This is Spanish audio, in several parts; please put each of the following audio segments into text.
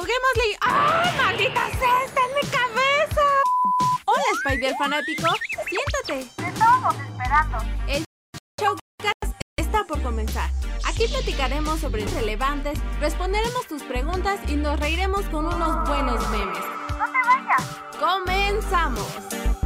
juguémosle. ¡Ay, maldita sea! ¡Está en mi cabeza! Hola, Spider fanático. Siéntate. Te estábamos esperando. El showcast está por comenzar. Aquí platicaremos sobre relevantes, responderemos tus preguntas y nos reiremos con unos buenos memes. No te vayas. ¡Comenzamos!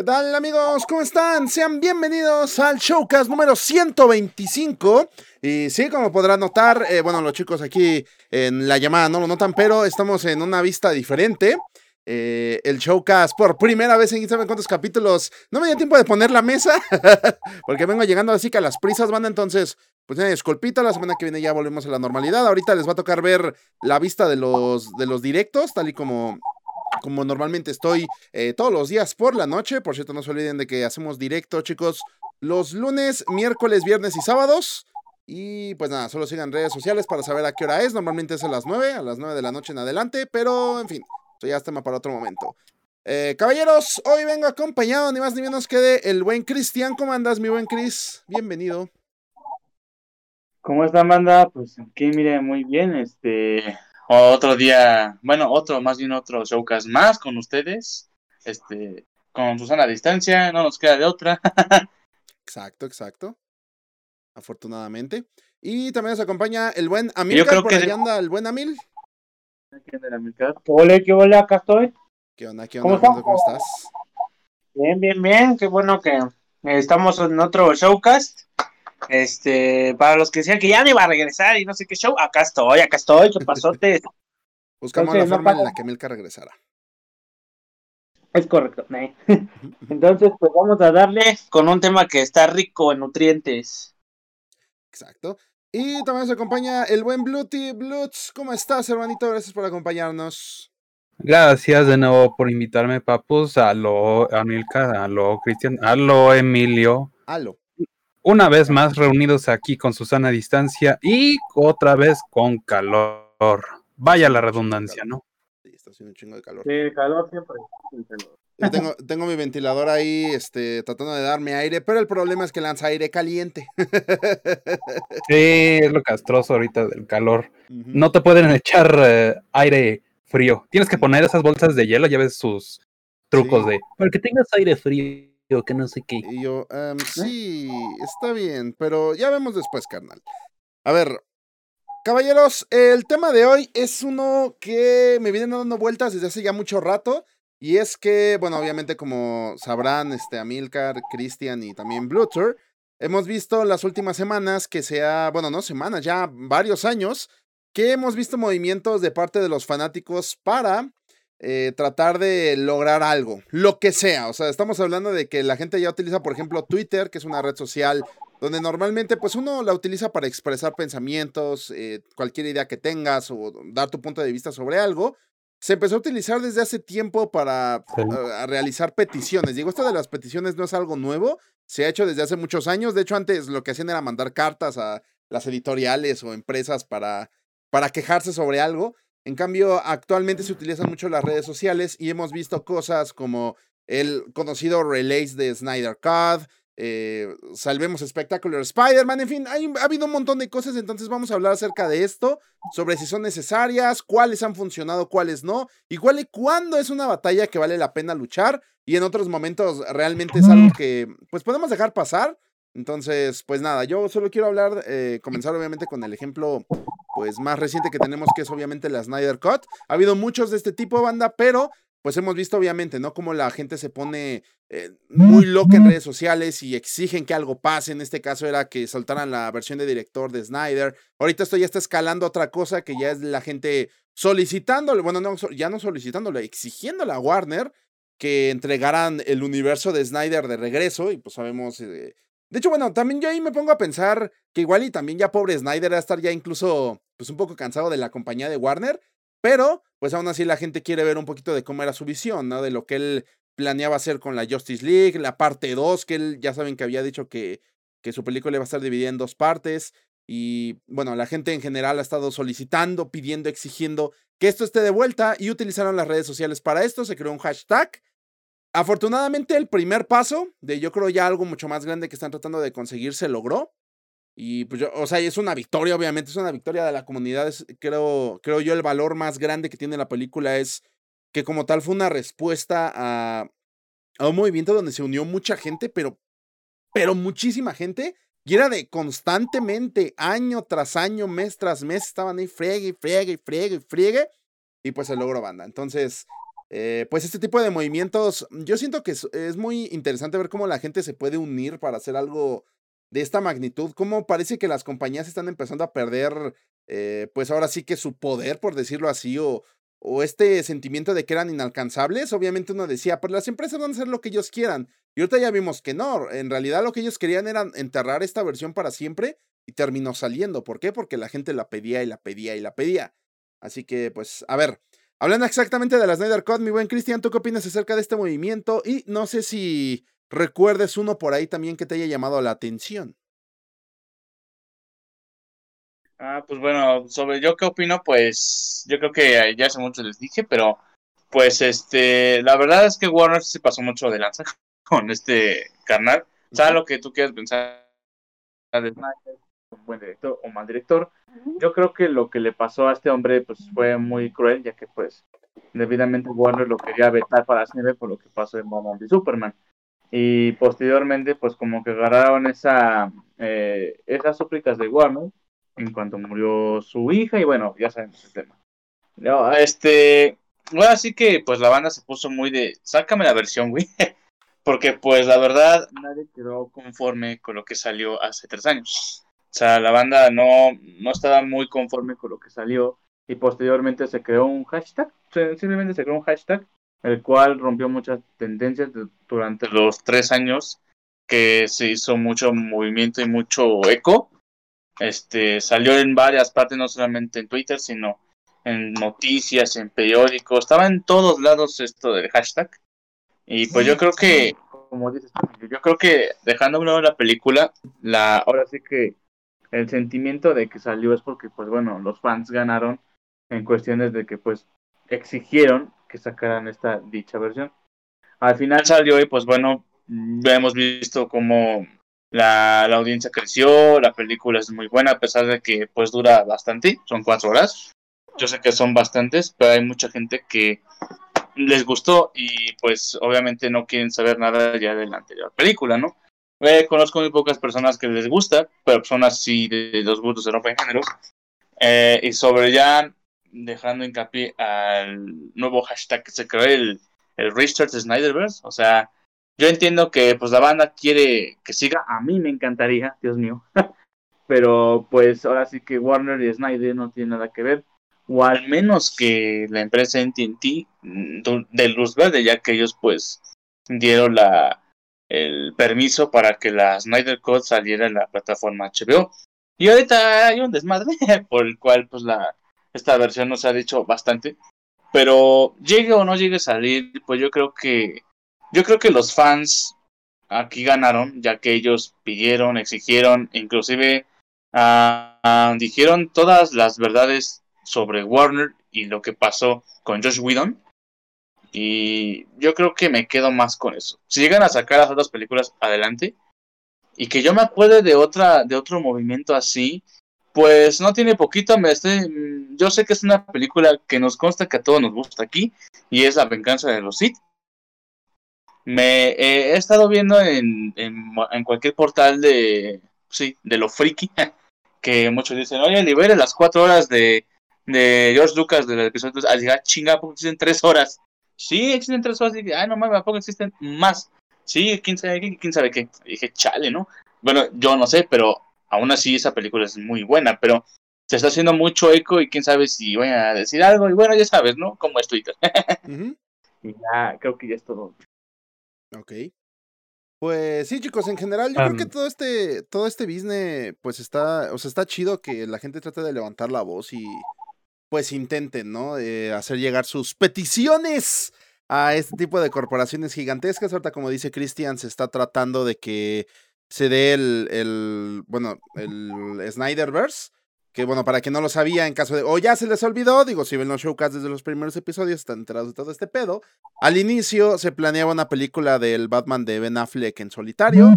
¿Qué tal amigos? ¿Cómo están? Sean bienvenidos al Showcast número 125. Y sí, como podrán notar, eh, bueno, los chicos aquí en la llamada no lo notan, pero estamos en una vista diferente. Eh, el Showcast por primera vez en saben cuántos capítulos. No me dio tiempo de poner la mesa, porque vengo llegando así que a las prisas van, entonces, pues eh, disculpita, la semana que viene ya volvemos a la normalidad. Ahorita les va a tocar ver la vista de los, de los directos, tal y como como normalmente estoy eh, todos los días por la noche. Por cierto, no se olviden de que hacemos directo, chicos, los lunes, miércoles, viernes y sábados. Y pues nada, solo sigan redes sociales para saber a qué hora es. Normalmente es a las 9, a las 9 de la noche en adelante, pero en fin, esto ya es tema para otro momento. Eh, caballeros, hoy vengo acompañado ni más ni menos que de el buen Cristian. ¿Cómo andas, mi buen Cris? Bienvenido. ¿Cómo está, Amanda? Pues aquí, mire, muy bien. Este, otro día, bueno, otro, más bien otro showcast más con ustedes, este, con Susana a distancia, no nos queda de otra. exacto, exacto. Afortunadamente. Y también nos acompaña el buen Amil. Yo creo por que ahí de- anda el buen Amil. ¿Qué ole, qué ole, acá estoy. ¿Qué onda? ¿Qué ¿Cómo onda? ¿Cómo estás? Bien, bien, bien, qué bueno que estamos en otro showcast. Este, para los que decían que ya no iba a regresar y no sé qué show, acá estoy, acá estoy, qué pasote. Buscamos Entonces, la no forma en la que Milka regresara. Es correcto. ¿eh? Entonces, pues vamos a darle con un tema que está rico en nutrientes. Exacto. Y también nos acompaña el buen Bluty. Bluts, ¿cómo estás, hermanito? Gracias por acompañarnos. Gracias de nuevo por invitarme, papus. Aló, Anilka, aló, Cristian, aló, Emilio. Halo. Una vez más reunidos aquí con Susana a distancia y otra vez con calor. Vaya la redundancia, ¿no? Sí, está haciendo un chingo de calor. Sí, calor siempre. Yo tengo, tengo mi ventilador ahí, este, tratando de darme aire, pero el problema es que lanza aire caliente. Sí, es lo castroso ahorita del calor. No te pueden echar eh, aire frío. Tienes que poner esas bolsas de hielo, ya ves sus trucos Sí. de para que tengas aire frío, que no sé qué. Y yo, em, sí, está bien, pero ya vemos después, carnal. A ver, caballeros, el tema de hoy es uno que me viene dando vueltas desde hace ya mucho rato. Y es que, bueno, obviamente como sabrán, este, Amilcar, Christian y también Blutter, hemos visto las últimas semanas que sea, bueno, no semanas, ya varios años, que hemos visto movimientos de parte de los fanáticos para eh, tratar de lograr algo, lo que sea. O sea, estamos hablando de que la gente ya utiliza, por ejemplo, Twitter, que es una red social donde normalmente pues uno la utiliza para expresar pensamientos, eh, cualquier idea que tengas o dar tu punto de vista sobre algo. Se empezó a utilizar desde hace tiempo para Sí. eh, a realizar peticiones. Digo, esto de las peticiones no es algo nuevo, se ha hecho desde hace muchos años. De hecho, antes lo que hacían era mandar cartas a las editoriales o empresas para, para quejarse sobre algo. En cambio, actualmente se utilizan mucho las redes sociales y hemos visto cosas como el conocido release de Snyder Cut, eh, Salvemos Spectacular Spider-Man, en fin, hay- ha habido un montón de cosas, entonces vamos a hablar acerca de esto, sobre si son necesarias, cuáles han funcionado, cuáles no, y cuál y cuándo es una batalla que vale la pena luchar, y en otros momentos realmente es algo que pues podemos dejar pasar. Entonces, pues nada, yo solo quiero hablar, eh, comenzar obviamente con el ejemplo pues más reciente que tenemos, que es obviamente la Snyder Cut. Ha habido muchos de este tipo de banda, pero pues hemos visto obviamente, ¿no? Como la gente se pone eh, muy loca en redes sociales y exigen que algo pase. En este caso era que soltaran la versión de director de Snyder. Ahorita esto ya está escalando otra cosa que ya es la gente solicitándole, bueno, ya no solicitándole, exigiéndole a Warner que entregaran el universo de Snyder de regreso y pues sabemos... eh, de hecho, bueno, también yo ahí me pongo a pensar que igual y también ya pobre Snyder va a estar ya incluso pues un poco cansado de la compañía de Warner, pero pues aún así la gente quiere ver un poquito de cómo era su visión, ¿no? De lo que él planeaba hacer con la Justice League, la parte 2, que él ya saben que había dicho que, que su película iba a estar dividida en dos partes. Y bueno, la gente en general ha estado solicitando, pidiendo, exigiendo que esto esté de vuelta y utilizaron las redes sociales para esto. Se creó un hashtag. Afortunadamente, el primer paso de yo creo ya algo mucho más grande que están tratando de conseguir se logró. Y pues yo, o sea, es una victoria, obviamente, es una victoria de la comunidad. creo, creo yo el valor más grande que tiene la película es que como tal fue una respuesta a, a un movimiento donde se unió mucha gente, pero, pero muchísima gente. Y era de constantemente, año tras año, mes tras mes, estaban ahí friegue, friegue, friegue, friegue. Y pues se logró banda. Entonces, eh, pues este tipo de movimientos, yo siento que es, muy interesante ver cómo la gente se puede unir para hacer algo de esta magnitud. Cómo parece que las compañías están empezando a perder, eh, pues ahora sí que su poder, por decirlo así, o, o este sentimiento de que eran inalcanzables, obviamente uno decía, pues las empresas van a hacer lo que ellos quieran. Y ahorita ya vimos que no, en realidad lo que ellos querían era enterrar esta versión para siempre y terminó saliendo. ¿Por qué? Porque la gente la pedía y la pedía y la pedía. Así que, pues, a ver, hablando exactamente de la Snyder Cut, mi buen Cristian, ¿tú qué opinas acerca de este movimiento? Y no sé si recuerdes uno por ahí también que te haya llamado la atención. Ah, pues bueno, sobre yo qué opino, pues yo creo que ya hace mucho les dije, pero pues este, la verdad es que Warner se pasó mucho de lanza con este carnal. ¿Sabes lo que tú quieres pensar de un buen director o mal director? Yo creo que lo que le pasó a este hombre pues fue muy cruel, ya que pues debidamente Warner lo quería vetar para siempre por lo que pasó en Batman y Superman. Y posteriormente pues como que agarraron esa, eh, esas súplicas de Warner en cuanto murió su hija y bueno, ya sabemos el tema. No, este, bueno, así que pues la banda se puso muy de, sácame la versión, güey, porque pues la verdad nadie quedó conforme con lo que salió hace tres años. O sea, la banda no, no estaba muy conforme con lo que salió y posteriormente se creó un hashtag, simplemente se creó un hashtag, el cual rompió muchas tendencias durante los tres años que se hizo mucho movimiento y mucho eco este, salió en varias partes, no solamente en Twitter, sino en noticias, en periódicos, estaba en todos lados esto del hashtag. Y pues yo creo que, como dices, yo creo que dejando a un lado la película, la, ahora sí que el sentimiento de que salió es porque, pues bueno, los fans ganaron en cuestiones de que, pues, exigieron que sacaran esta dicha versión. Al final salió y, pues bueno, hemos visto como la, la, audiencia creció, la película es muy buena, a pesar de que pues dura bastante, son cuatro horas. Yo sé que son bastantes, pero hay mucha gente que les gustó y pues obviamente no quieren saber nada ya de la anterior película, ¿no? Eh, conozco muy pocas personas que les gusta, pero son así de, los gustos de ropa en género. Eh, y sobre ya dejando hincapié al nuevo hashtag que se creó, el, el Restart Snyderverse, o sea, yo entiendo que pues la banda quiere que siga, a mí me encantaría, Dios mío, pero pues ahora sí que Warner y Snyder no tienen nada que ver, o al menos que la empresa NTT mm, de luz verde, ya que ellos pues dieron la el permiso para que la Snyder Code saliera en la plataforma HBO. Y ahorita hay un desmadre por el cual pues la esta versión nos ha dicho bastante, pero llegue o no llegue a salir, pues yo creo que yo creo que los fans aquí ganaron, ya que ellos pidieron, exigieron, inclusive uh, dijeron todas las verdades sobre Warner y lo que pasó con Josh Whedon. Y yo creo que me quedo más con eso. Si llegan a sacar las otras películas adelante y que yo me acuerde de otra de otro movimiento así, pues no tiene poquito, me yo sé que es una película que nos consta que a todos nos gusta aquí y es La venganza de los Sith me he estado viendo en, en, cualquier portal de, sí, de lo friki, que muchos dicen, oye, libere las cuatro horas de, de George Lucas del episodio. Ah, diga, chinga, porque existen tres horas. Sí, existen tres horas. Y ay, no mames, ¿a poco existen más? Sí, quién sabe qué, quién sabe qué. dije, chale, ¿no? Bueno, yo no sé, pero aún así esa película es muy buena, pero se está haciendo mucho eco y quién sabe si voy a decir algo. Y bueno, ya sabes, ¿no? Como es Twitter. Y ya, creo que ya es todo. Ok. Pues sí, chicos, en general yo creo que todo este, todo este business, pues está, o sea, está chido que la gente trate de levantar la voz y pues intenten, ¿no? Eh, hacer llegar sus peticiones a este tipo de corporaciones gigantescas. Ahorita, como dice Christian, se está tratando de que se dé el, el, bueno, el Snyderverse. Que bueno, para quien no lo sabía, en caso de, o ya se les olvidó, digo, si ven los showcasts desde los primeros episodios, están enterados de todo este pedo. Al inicio se planeaba una película del Batman de Ben Affleck en solitario.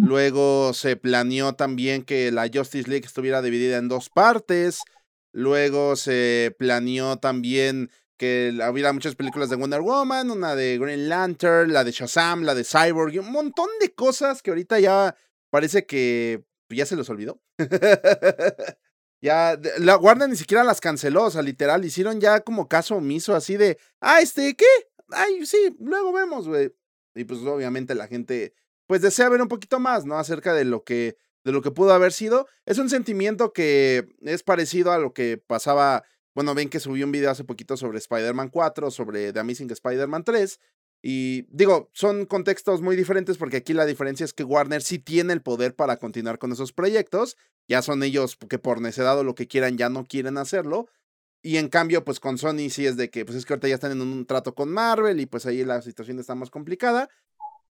Luego se planeó también que la Justice League estuviera dividida en dos partes. Luego se planeó también que hubiera muchas películas de Wonder Woman, una de Green Lantern, la de Shazam, la de Cyborg, un montón de cosas que ahorita ya parece que ya se los olvidó. Ya, la Warner ni siquiera las canceló, o sea, literal, hicieron ya como caso omiso, así de, ah, este, ¿qué? Ay, sí, luego vemos, güey. Y pues obviamente la gente, pues desea ver un poquito más, ¿no? Acerca de lo que, de lo que pudo haber sido. Es un sentimiento que es parecido a lo que pasaba, bueno, ven que subí un video hace poquito sobre Spider-Man 4, sobre The Amazing Spider-Man 3, y digo, son contextos muy diferentes porque aquí la diferencia es que Warner sí tiene el poder para continuar con esos proyectos. Ya son ellos que por necedad o lo que quieran ya no quieren hacerlo. Y en cambio, pues con Sony sí es de que, pues es que ahorita ya están en un trato con Marvel y pues ahí la situación está más complicada.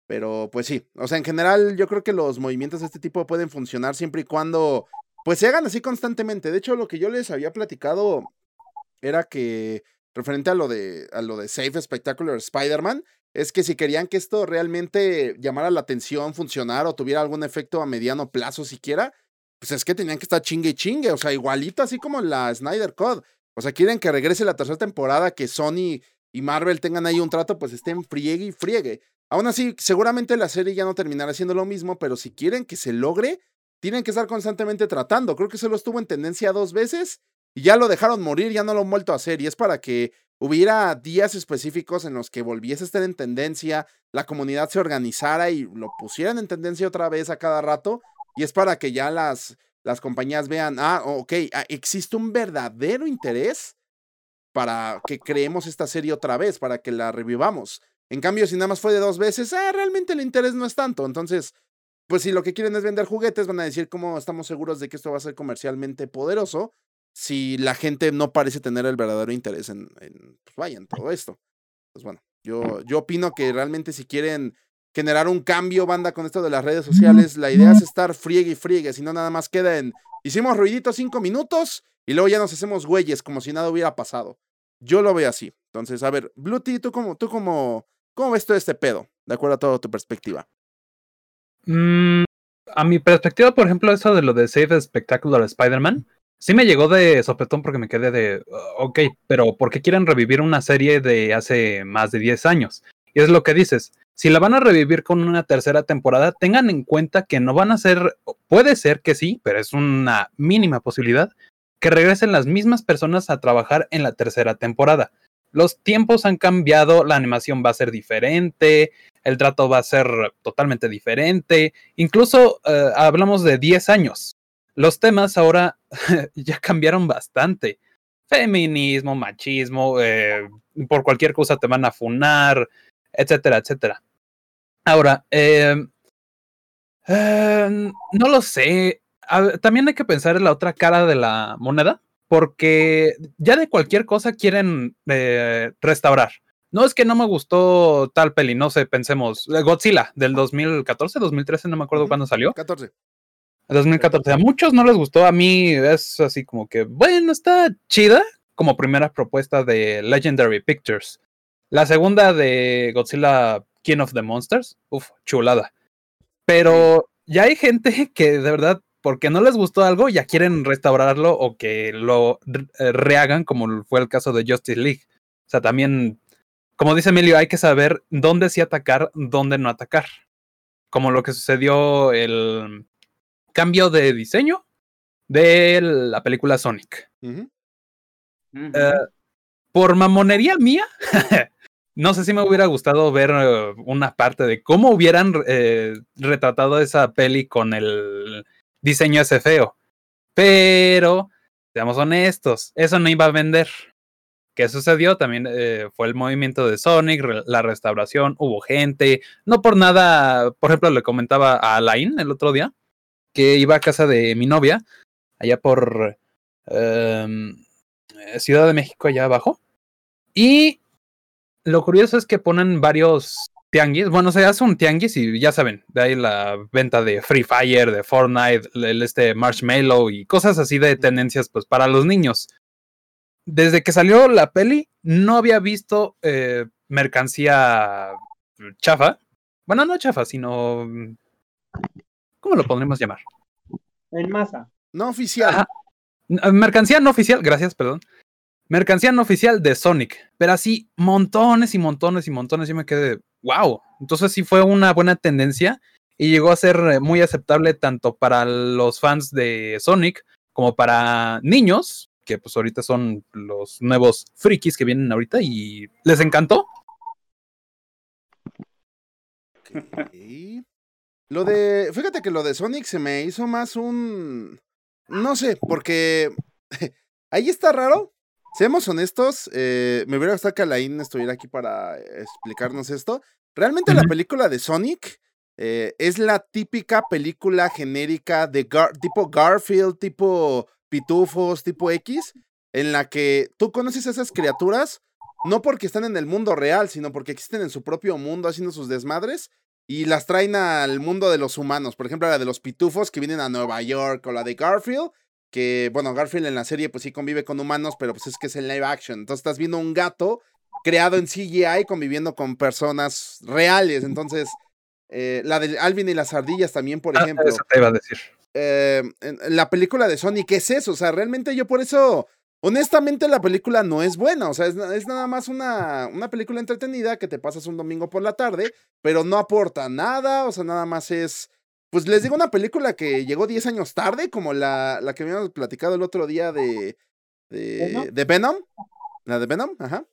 Pero pues sí, o sea, en general yo creo que los movimientos de este tipo pueden funcionar siempre y cuando pues se hagan así constantemente. De hecho, lo que yo les había platicado era que referente a lo de, a lo de Safe Spectacular Spider-Man, es que si querían que esto realmente llamara la atención, funcionara o tuviera algún efecto a mediano plazo siquiera, pues es que tenían que estar chingue y chingue, o sea, igualito así como la Snyder Code. O sea, quieren que regrese la tercera temporada, que Sony y Marvel tengan ahí un trato, pues estén friegue y friegue. Aún así, seguramente la serie ya no terminará siendo lo mismo, pero si quieren que se logre, tienen que estar constantemente tratando. Creo que se lo estuvo en tendencia dos veces y ya lo dejaron morir, ya no lo han vuelto a hacer. Y es para que hubiera días específicos en los que volviese a estar en tendencia, la comunidad se organizara y lo pusieran en tendencia otra vez a cada rato. Y es para que ya las, las compañías vean, ah, ok, ah, existe un verdadero interés para que creemos esta serie otra vez, para que la revivamos. En cambio, si nada más fue de dos veces, ah, realmente el interés no es tanto. Entonces, pues si lo que quieren es vender juguetes, van a decir cómo estamos seguros de que esto va a ser comercialmente poderoso si la gente no parece tener el verdadero interés en, en pues vaya, en todo esto. Pues bueno, yo, yo opino que realmente si quieren generar un cambio, banda, con esto de las redes sociales, la idea es estar friegue y friegue, si no nada más queda en, hicimos ruidito cinco minutos y luego ya nos hacemos güeyes como si nada hubiera pasado. Yo lo veo así. Entonces, a ver, Bluetooth, ¿tú cómo, tú cómo, cómo ves todo este pedo? De acuerdo a toda tu perspectiva. Mm, a mi perspectiva, por ejemplo, eso de lo de Save Spectacular Spider-Man, sí me llegó de sopetón porque me quedé de, ok, pero ¿por qué quieren revivir una serie de hace más de 10 años? Y es lo que dices, si la van a revivir con una tercera temporada, tengan en cuenta que no van a ser, puede ser que sí, pero es una mínima posibilidad, que regresen las mismas personas a trabajar en la tercera temporada. Los tiempos han cambiado, la animación va a ser diferente, el trato va a ser totalmente diferente, incluso eh, hablamos de 10 años los temas ahora ya cambiaron bastante. Feminismo, machismo, eh, por cualquier cosa te van a funar, etcétera, etcétera. Ahora, em, em, no lo sé. también hay que pensar en la otra cara de la moneda, porque ya de cualquier cosa quieren eh, restaurar. No es que no me gustó tal peli, no sé, pensemos, Godzilla del 2014, 2013, no me acuerdo cuándo salió. 14. 2014. A muchos no les gustó, a mí es así como que, bueno, está chida como primera propuesta de Legendary Pictures. La segunda de Godzilla King of the Monsters, uff, chulada. Pero ya hay gente que de verdad, porque no les gustó algo, ya quieren restaurarlo o que lo eh, rehagan, como fue el caso de Justice League. O sea, también, como dice Emilio, hay que saber dónde sí atacar, dónde no atacar. Como lo que sucedió el cambio de diseño de la película Sonic. Eh, por mamonería mía, no sé si me hubiera gustado ver eh, una parte de cómo hubieran eh, retratado esa peli con el diseño ese feo. Pero, seamos honestos, eso no iba a vender. ¿Qué sucedió? También fue el movimiento de Sonic, la restauración, hubo gente. No por nada, por ejemplo, le comentaba a Alain el otro día que iba a casa de mi novia, allá por em, Ciudad de México, allá abajo. Y lo curioso es que ponen varios tianguis. Bueno, se hace un tianguis y ya saben, de ahí la venta de Free Fire, de Fortnite, el este Marshmallow y cosas así de tendencias pues para los niños. Desde que salió la peli, no había visto eh, mercancía chafa. Bueno, no chafa, sino... ¿Cómo lo podríamos llamar? En masa. No oficial. Ajá. N- Mercancía no oficial, gracias, perdón. Mercancía no oficial de Sonic, pero así montones y montones y montones. Yo me quedé, wow. Entonces sí fue una buena tendencia y llegó a ser eh, muy aceptable tanto para los fans de Sonic como para niños, que pues ahorita son los nuevos frikis que vienen ahorita y les encantó. Ok. Lo de. Fíjate que lo de Sonic se me hizo más un. No sé, porque. Ahí está raro. Seamos honestos. eh, me hubiera gustado que Alain estuviera aquí para explicarnos esto. Realmente la película de Sonic eh, es la típica película genérica de Gar- tipo Garfield, tipo Pitufos, tipo X, en la que tú conoces a esas criaturas no porque están en el mundo real, sino porque existen en su propio mundo haciendo sus desmadres y las traen al mundo de los humanos. Por ejemplo, la de los pitufos que vienen a Nueva York o la de Garfield, que bueno, Garfield en la serie pues sí convive con humanos, pero pues es que es en live action. Entonces estás viendo un gato creado en CGI conviviendo con personas reales. Entonces, eh, la de Alvin y las ardillas también, por Ah, ejemplo eso te iba a decir. eh, en- la película de Sonic es eso. O sea, realmente yo por eso, honestamente, la película no es buena. O sea, es, es nada más una, una película entretenida que te pasas un domingo por la tarde, pero no aporta nada. O sea, nada más es. Pues les digo una película que llegó 10 años tarde, como la, la que habíamos platicado el otro día de. De ¿Venom? de Venom. La de Venom, ajá.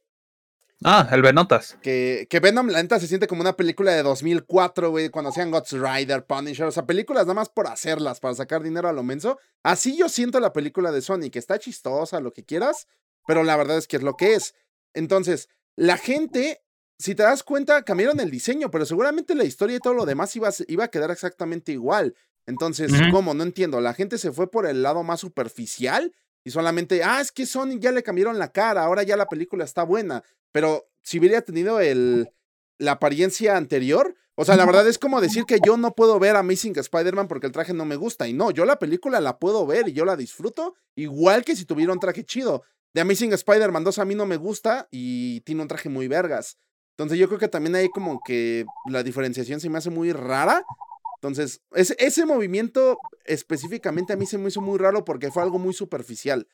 Ah, el Benotas. Que, que Venom, la neta, se siente como una película de 2004, güey, cuando hacían God's Rider, Punisher, o sea, películas nada más por hacerlas, para sacar dinero a lo menso. Así yo siento la película de Sonic, está chistosa, lo que quieras, pero la verdad es que es lo que es. Entonces, la gente, si te das cuenta, cambiaron el diseño, pero seguramente la historia y todo lo demás iba iba a quedar exactamente igual. Entonces. ¿cómo? No entiendo. La gente se fue por el lado más superficial y solamente, ah, es que Sonic ya le cambiaron la cara, ahora ya la película está buena. Pero si hubiera tenido el, la apariencia anterior, o sea, la verdad es como decir que yo no puedo ver Amazing Spider-Man porque el traje no me gusta. Y no, yo la película la puedo ver y yo la disfruto, igual que si tuviera un traje chido. De Amazing Spider-Man 2 a mí no me gusta y tiene un traje muy vergas. Entonces yo creo que también hay como que la diferenciación se me hace muy rara. Entonces, ese, ese movimiento específicamente a mí se me hizo muy raro porque fue algo muy superficial.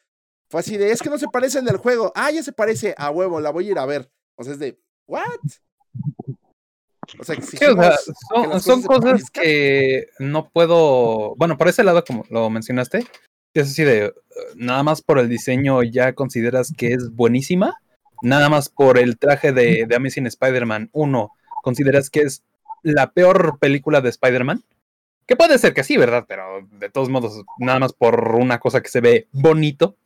Fue así de, es que no se parece el del juego. Ah, ya se parece, a huevo, la voy a ir a ver. O sea, es de, ¿what? O sea, Sí, o sea, exigimos que son, cosas parezcan. que no puedo. Bueno, por ese lado, como lo mencionaste, es así de. eh, Nada más por el diseño ya consideras que es buenísima. Nada más por el traje de, de Amazing Spider-Man 1, consideras que es la peor película de Spider-Man. Que puede ser que sí, ¿verdad? Pero de todos modos, nada más por una cosa que se ve bonito.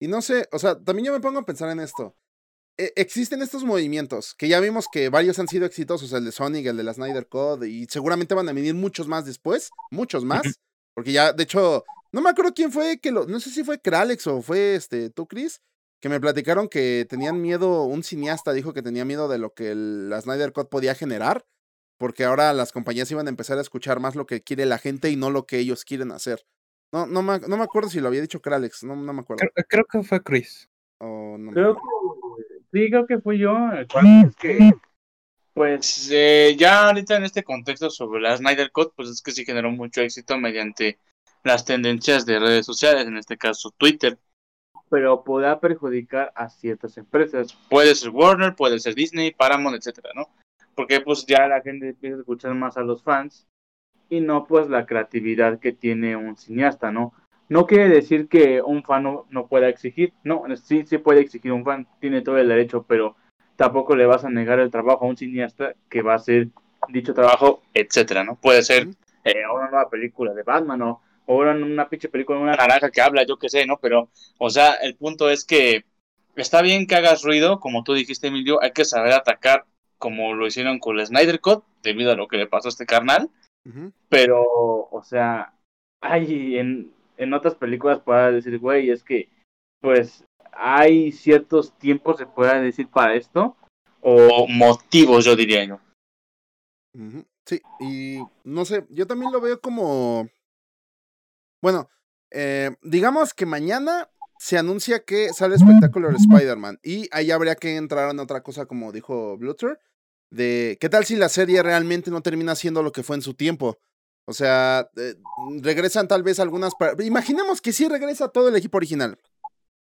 Y no sé, o sea, también yo me pongo a pensar en esto. E- existen estos movimientos, que ya vimos que varios han sido exitosos, el de Sonic, el de la Snyder Code, y seguramente van a venir muchos más después, muchos más, porque ya, de hecho, no me acuerdo quién fue que lo, no sé si fue Kralex o fue este, tú, Chris, que me platicaron que tenían miedo, un cineasta dijo que tenía miedo de lo que el- la Snyder Code podía generar, porque ahora las compañías iban a empezar a escuchar más lo que quiere la gente y no lo que ellos quieren hacer. No, no, me, no me acuerdo si lo había dicho Kralex, no, no me acuerdo. Creo, creo que fue Chris. o no Creo que sí, creo que fui yo. el cual es que, pues eh, ya ahorita en este contexto sobre la Snyder Cut, pues es que sí generó mucho éxito mediante las tendencias de redes sociales, en este caso Twitter. Pero podrá perjudicar a ciertas empresas. Puede ser Warner, puede ser Disney, Paramount, etcétera, ¿no? Porque pues ya la gente empieza a escuchar más a los fans y no pues la creatividad que tiene un cineasta, ¿no? No quiere decir que un fan no, no pueda exigir, no, sí, sí puede exigir un fan, tiene todo el derecho, pero tampoco le vas a negar el trabajo a un cineasta que va a hacer dicho trabajo, etcétera, ¿no? Puede ser eh, una nueva película de Batman o, o una, una pinche película una naranja que habla, yo qué sé, ¿no? Pero, o sea, el punto es que está bien que hagas ruido, como tú dijiste, Emilio, hay que saber atacar como lo hicieron con el Snyder Cut, debido a lo que le pasó a este carnal, pero, o sea, hay en, en otras películas pueda decir, güey, es que, pues, hay ciertos tiempos, se pueda decir, para esto, o motivos, yo diría yo. Sí, y no sé, yo también lo veo como. Bueno, eh, digamos que mañana se anuncia que sale Spectacular Spider-Man. Y ahí habría que entrar en otra cosa, como dijo Blutter. De qué tal si la serie realmente no termina siendo lo que fue en su tiempo. O sea, eh, regresan tal vez algunas. Imaginemos que sí regresa todo el equipo original.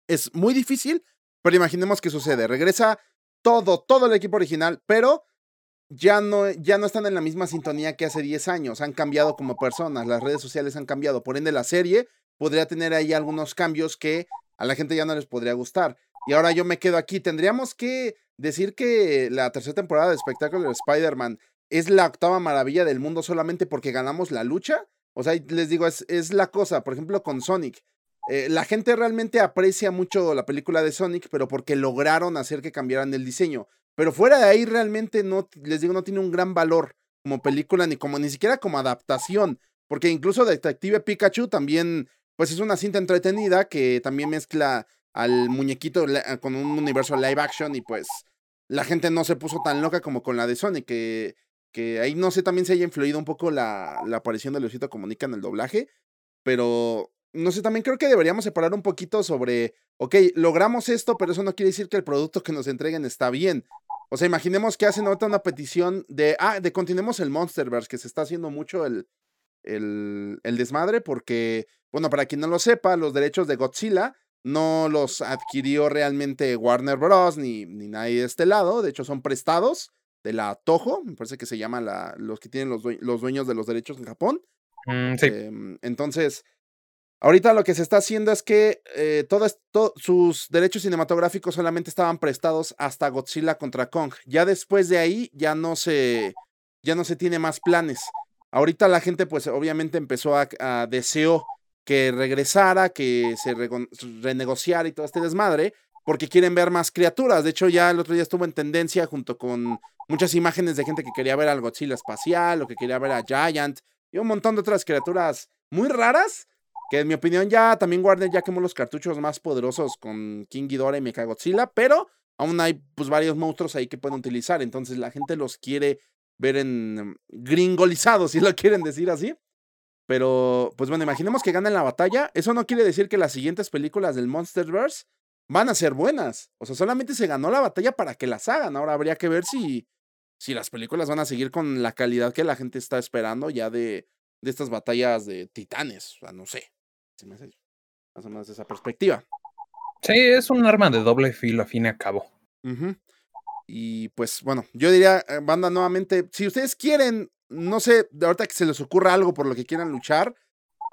Es muy difícil, pero imaginemos que sucede. Regresa todo, todo el equipo original, pero ya no, ya no están en la misma sintonía que hace 10 años. Han cambiado como personas, las redes sociales han cambiado. Por ende, la serie podría tener ahí algunos cambios que a la gente ya no les podría gustar. Y ahora yo me quedo aquí. Tendríamos que decir que la tercera temporada de Spectacular Spider-Man es la octava maravilla del mundo solamente porque ganamos la lucha. O sea, les digo, es, es la cosa. Por ejemplo, con Sonic. Eh, la gente realmente aprecia mucho la película de Sonic, pero porque lograron hacer que cambiaran el diseño. Pero fuera de ahí realmente no, les digo, no tiene un gran valor como película, ni como, ni siquiera como adaptación. Porque incluso Detective Pikachu también, pues es una cinta entretenida que también mezcla al muñequito la- con un universo live action y pues la gente no se puso tan loca como con la de Sonic, que, que ahí no sé también si haya influido un poco la, la aparición de Luisito Comunica en el doblaje, pero no sé, también creo que deberíamos separar un poquito sobre, ok, logramos esto, pero eso no quiere decir que el producto que nos entreguen está bien. O sea, imaginemos que hacen ahorita una petición de, ah, de continuemos el Monsterverse, que se está haciendo mucho el, el, el desmadre, porque, bueno, para quien no lo sepa, los derechos de Godzilla no los adquirió realmente Warner Bros. ni, ni nadie de este lado, de hecho son prestados de la Toho, me parece que se llama la, los que tienen los, due- los dueños de los derechos en Japón. Mm, sí. Em, entonces, ahorita lo que se está haciendo es que eh, todo esto- sus derechos cinematográficos solamente estaban prestados hasta Godzilla contra Kong. Ya después de ahí ya no se, ya no se tiene más planes. Ahorita la gente, pues obviamente empezó a, a que regresara, que se rego- renegociara y todo este desmadre, porque quieren ver más criaturas. De hecho, ya el otro día estuvo en tendencia junto con muchas imágenes de gente que quería ver al Godzilla espacial o que quería ver a Giant y un montón de otras criaturas muy raras. Que en mi opinión ya también Warner ya quemó los cartuchos más poderosos con King Ghidorah y Mechagodzilla, pero aún hay pues varios monstruos ahí que pueden utilizar. Entonces la gente los quiere ver en mm, gringolizados, si lo quieren decir así. Pero, pues bueno, imaginemos que ganen la batalla. Eso no quiere decir que las siguientes películas del Monsterverse van a ser buenas. O sea, solamente se ganó la batalla para que las hagan. Ahora habría que ver si, si las películas van a seguir con la calidad que la gente está esperando ya de, de estas batallas de titanes. O sea, no sé. Se me hace más o menos esa perspectiva. Sí, es un arma de doble filo, a fin y a cabo. Y pues bueno, yo diría, eh, banda, nuevamente, si ustedes quieren, no sé, de ahorita que se les ocurra algo por lo que quieran luchar,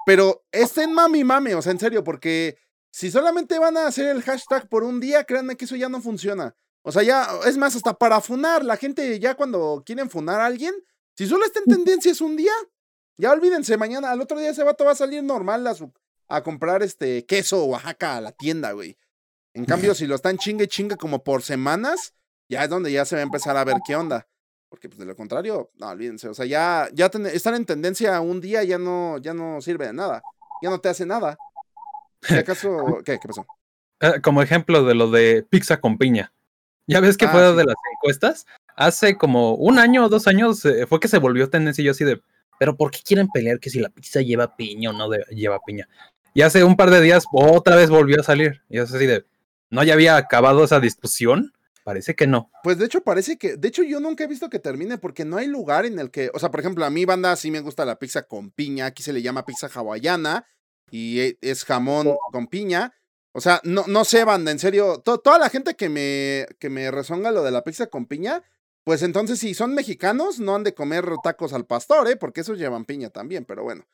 pero estén mami mame, o sea, en serio, porque si solamente van a hacer el hashtag por un día, créanme que eso ya no funciona. O sea, ya, es más, hasta para funar, la gente ya cuando quieren funar a alguien, si solo está en tendencia es un día, ya olvídense, mañana, al otro día ese vato va a salir normal a, su- a comprar este queso Oaxaca a la tienda, güey. En cambio, si lo están chingue chingue como por semanas, ya es donde ya se va a empezar a ver qué onda. Porque pues de lo contrario, no, olvídense. O sea, ya, ya ten- estar en tendencia un día ya no, ya no sirve de nada. Ya no te hace nada. Acaso, ¿qué? ¿Qué pasó? Eh, como ejemplo de lo de pizza con piña. Ya ves que Ah, fue sí. de las encuestas. Hace como un año o dos años eh, fue que se volvió tendencia y yo así de, pero ¿por qué quieren pelear que si la pizza lleva piña o no de- lleva piña? Y hace un par de días otra vez volvió a salir. Y es así de, ¿no ya había acabado esa discusión? Parece que no. Pues de hecho parece que, de hecho yo nunca he visto que termine porque no hay lugar en el que, o sea, por ejemplo, a mi banda sí me gusta la pizza con piña, aquí se le llama pizza hawaiana y e- es jamón con piña. O sea, no, no sé, banda, en serio, to- toda la gente que me, que me rezonga lo de la pizza con piña, pues entonces si son mexicanos no han de comer tacos al pastor, ¿eh? Porque esos llevan piña también, pero bueno.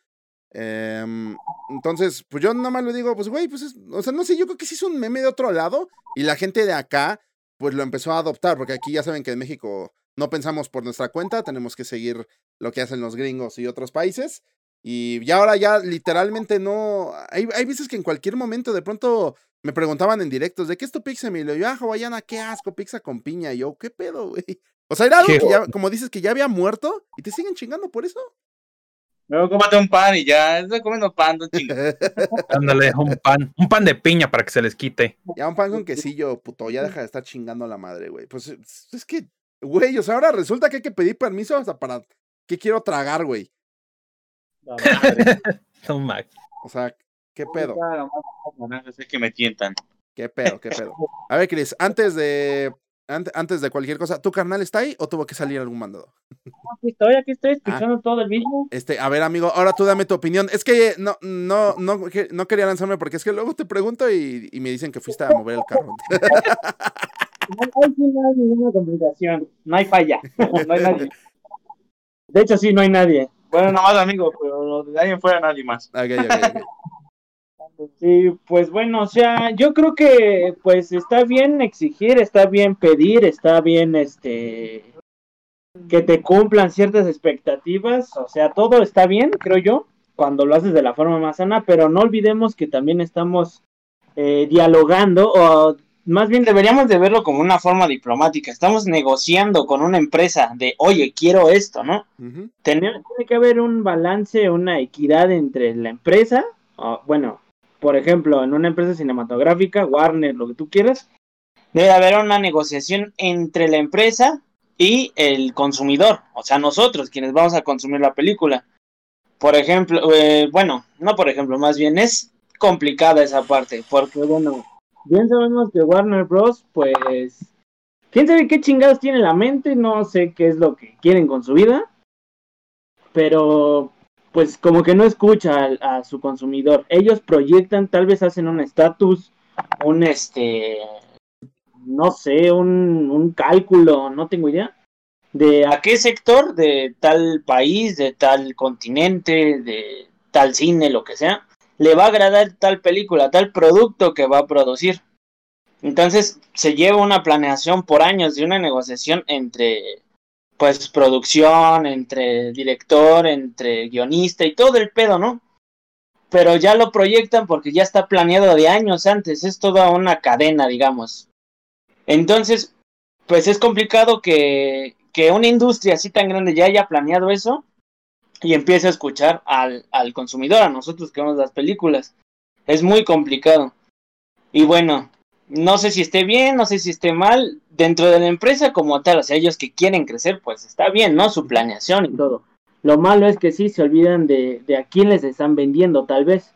Em, entonces, pues yo nada más le digo, pues güey, pues es, o sea, no sé, yo creo que sí es un meme de otro lado y la gente de acá pues lo empezó a adoptar, porque aquí ya saben que en México no pensamos por nuestra cuenta, tenemos que seguir lo que hacen los gringos y otros países. Y ya ahora ya literalmente no, hay, hay veces que en cualquier momento de pronto me preguntaban en directos, ¿de qué es tu pizza, Emilio? Y yo, ah, hawaiana, qué asco, pizza con piña. Y yo, ¿qué pedo, güey? O sea, era algo que ya, como dices, que ya había muerto y te siguen chingando por eso. Luego cómate un pan y ya, estoy comiendo pan, no chingues. Ándale, un pan, un pan de piña para que se les quite. Ya un pan con quesillo, puto, ya deja de estar chingando a la madre, güey. Pues es que, güey, o sea, ahora resulta que hay que pedir permiso hasta para qué quiero tragar, güey. No, Mac. O sea, qué pedo, Sé que me tientan. qué pedo, qué pedo. A ver, Chris, antes de antes de cualquier cosa, ¿tu carnal está ahí o tuvo que salir algún mandado? Aquí estoy, aquí estoy escuchando todo el vídeo. Este, a ver, amigo, ahora tú dame tu opinión. Es que no, no, no, que- no quería lanzarme porque es que luego te pregunto y, y me dicen que fuiste a mover el carro. No hay ninguna complicación. No hay falla. No hay nadie. De hecho, sí, no hay nadie. Bueno, nomás amigo, pero de ahí en fuera nadie más. Ok, ok, ok. Sí, pues bueno, o sea, yo creo que pues está bien exigir, está bien pedir, está bien este que te cumplan ciertas expectativas, o sea, todo está bien, creo yo, cuando lo haces de la forma más sana, pero no olvidemos que también estamos eh, dialogando o más bien deberíamos de verlo como una forma diplomática. Estamos negociando con una empresa de, oye, quiero esto, ¿no? Ujú. tener, tiene que haber un balance, una equidad entre la empresa, o, bueno, por ejemplo, en una empresa cinematográfica, Warner, lo que tú quieras, Debe haber una negociación entre la empresa y el consumidor, o sea, nosotros quienes vamos a consumir la película. Por ejemplo, eh, bueno, no por ejemplo, más bien es complicada esa parte, porque bueno, bien sabemos que Warner Bros., pues, quién sabe qué chingados tiene en la mente, no sé qué es lo que quieren con su vida, pero pues como que no escucha al- a, su consumidor. Ellos proyectan, tal vez hacen un estatus, un este, no sé, un, un cálculo, no tengo idea, de ¿a qué sector de tal país, de tal continente, de tal cine, lo que sea, le va a agradar tal película, tal producto que va a producir? Entonces se lleva una planeación por años de una negociación entre pues producción, entre director, entre guionista y todo el pedo, ¿no? Pero ya lo proyectan porque ya está planeado de años antes, es toda una cadena, digamos. Entonces, pues es complicado que, que una industria así tan grande ya haya planeado eso y empiece a escuchar al, al consumidor, a nosotros que vemos las películas. Es muy complicado. Y bueno, no sé si esté bien, no sé si esté mal, dentro de la empresa como tal, o sea, ellos que quieren crecer, pues está bien, ¿no? Su planeación y todo. Lo malo es que sí se olvidan de, de a quién les están vendiendo, tal vez.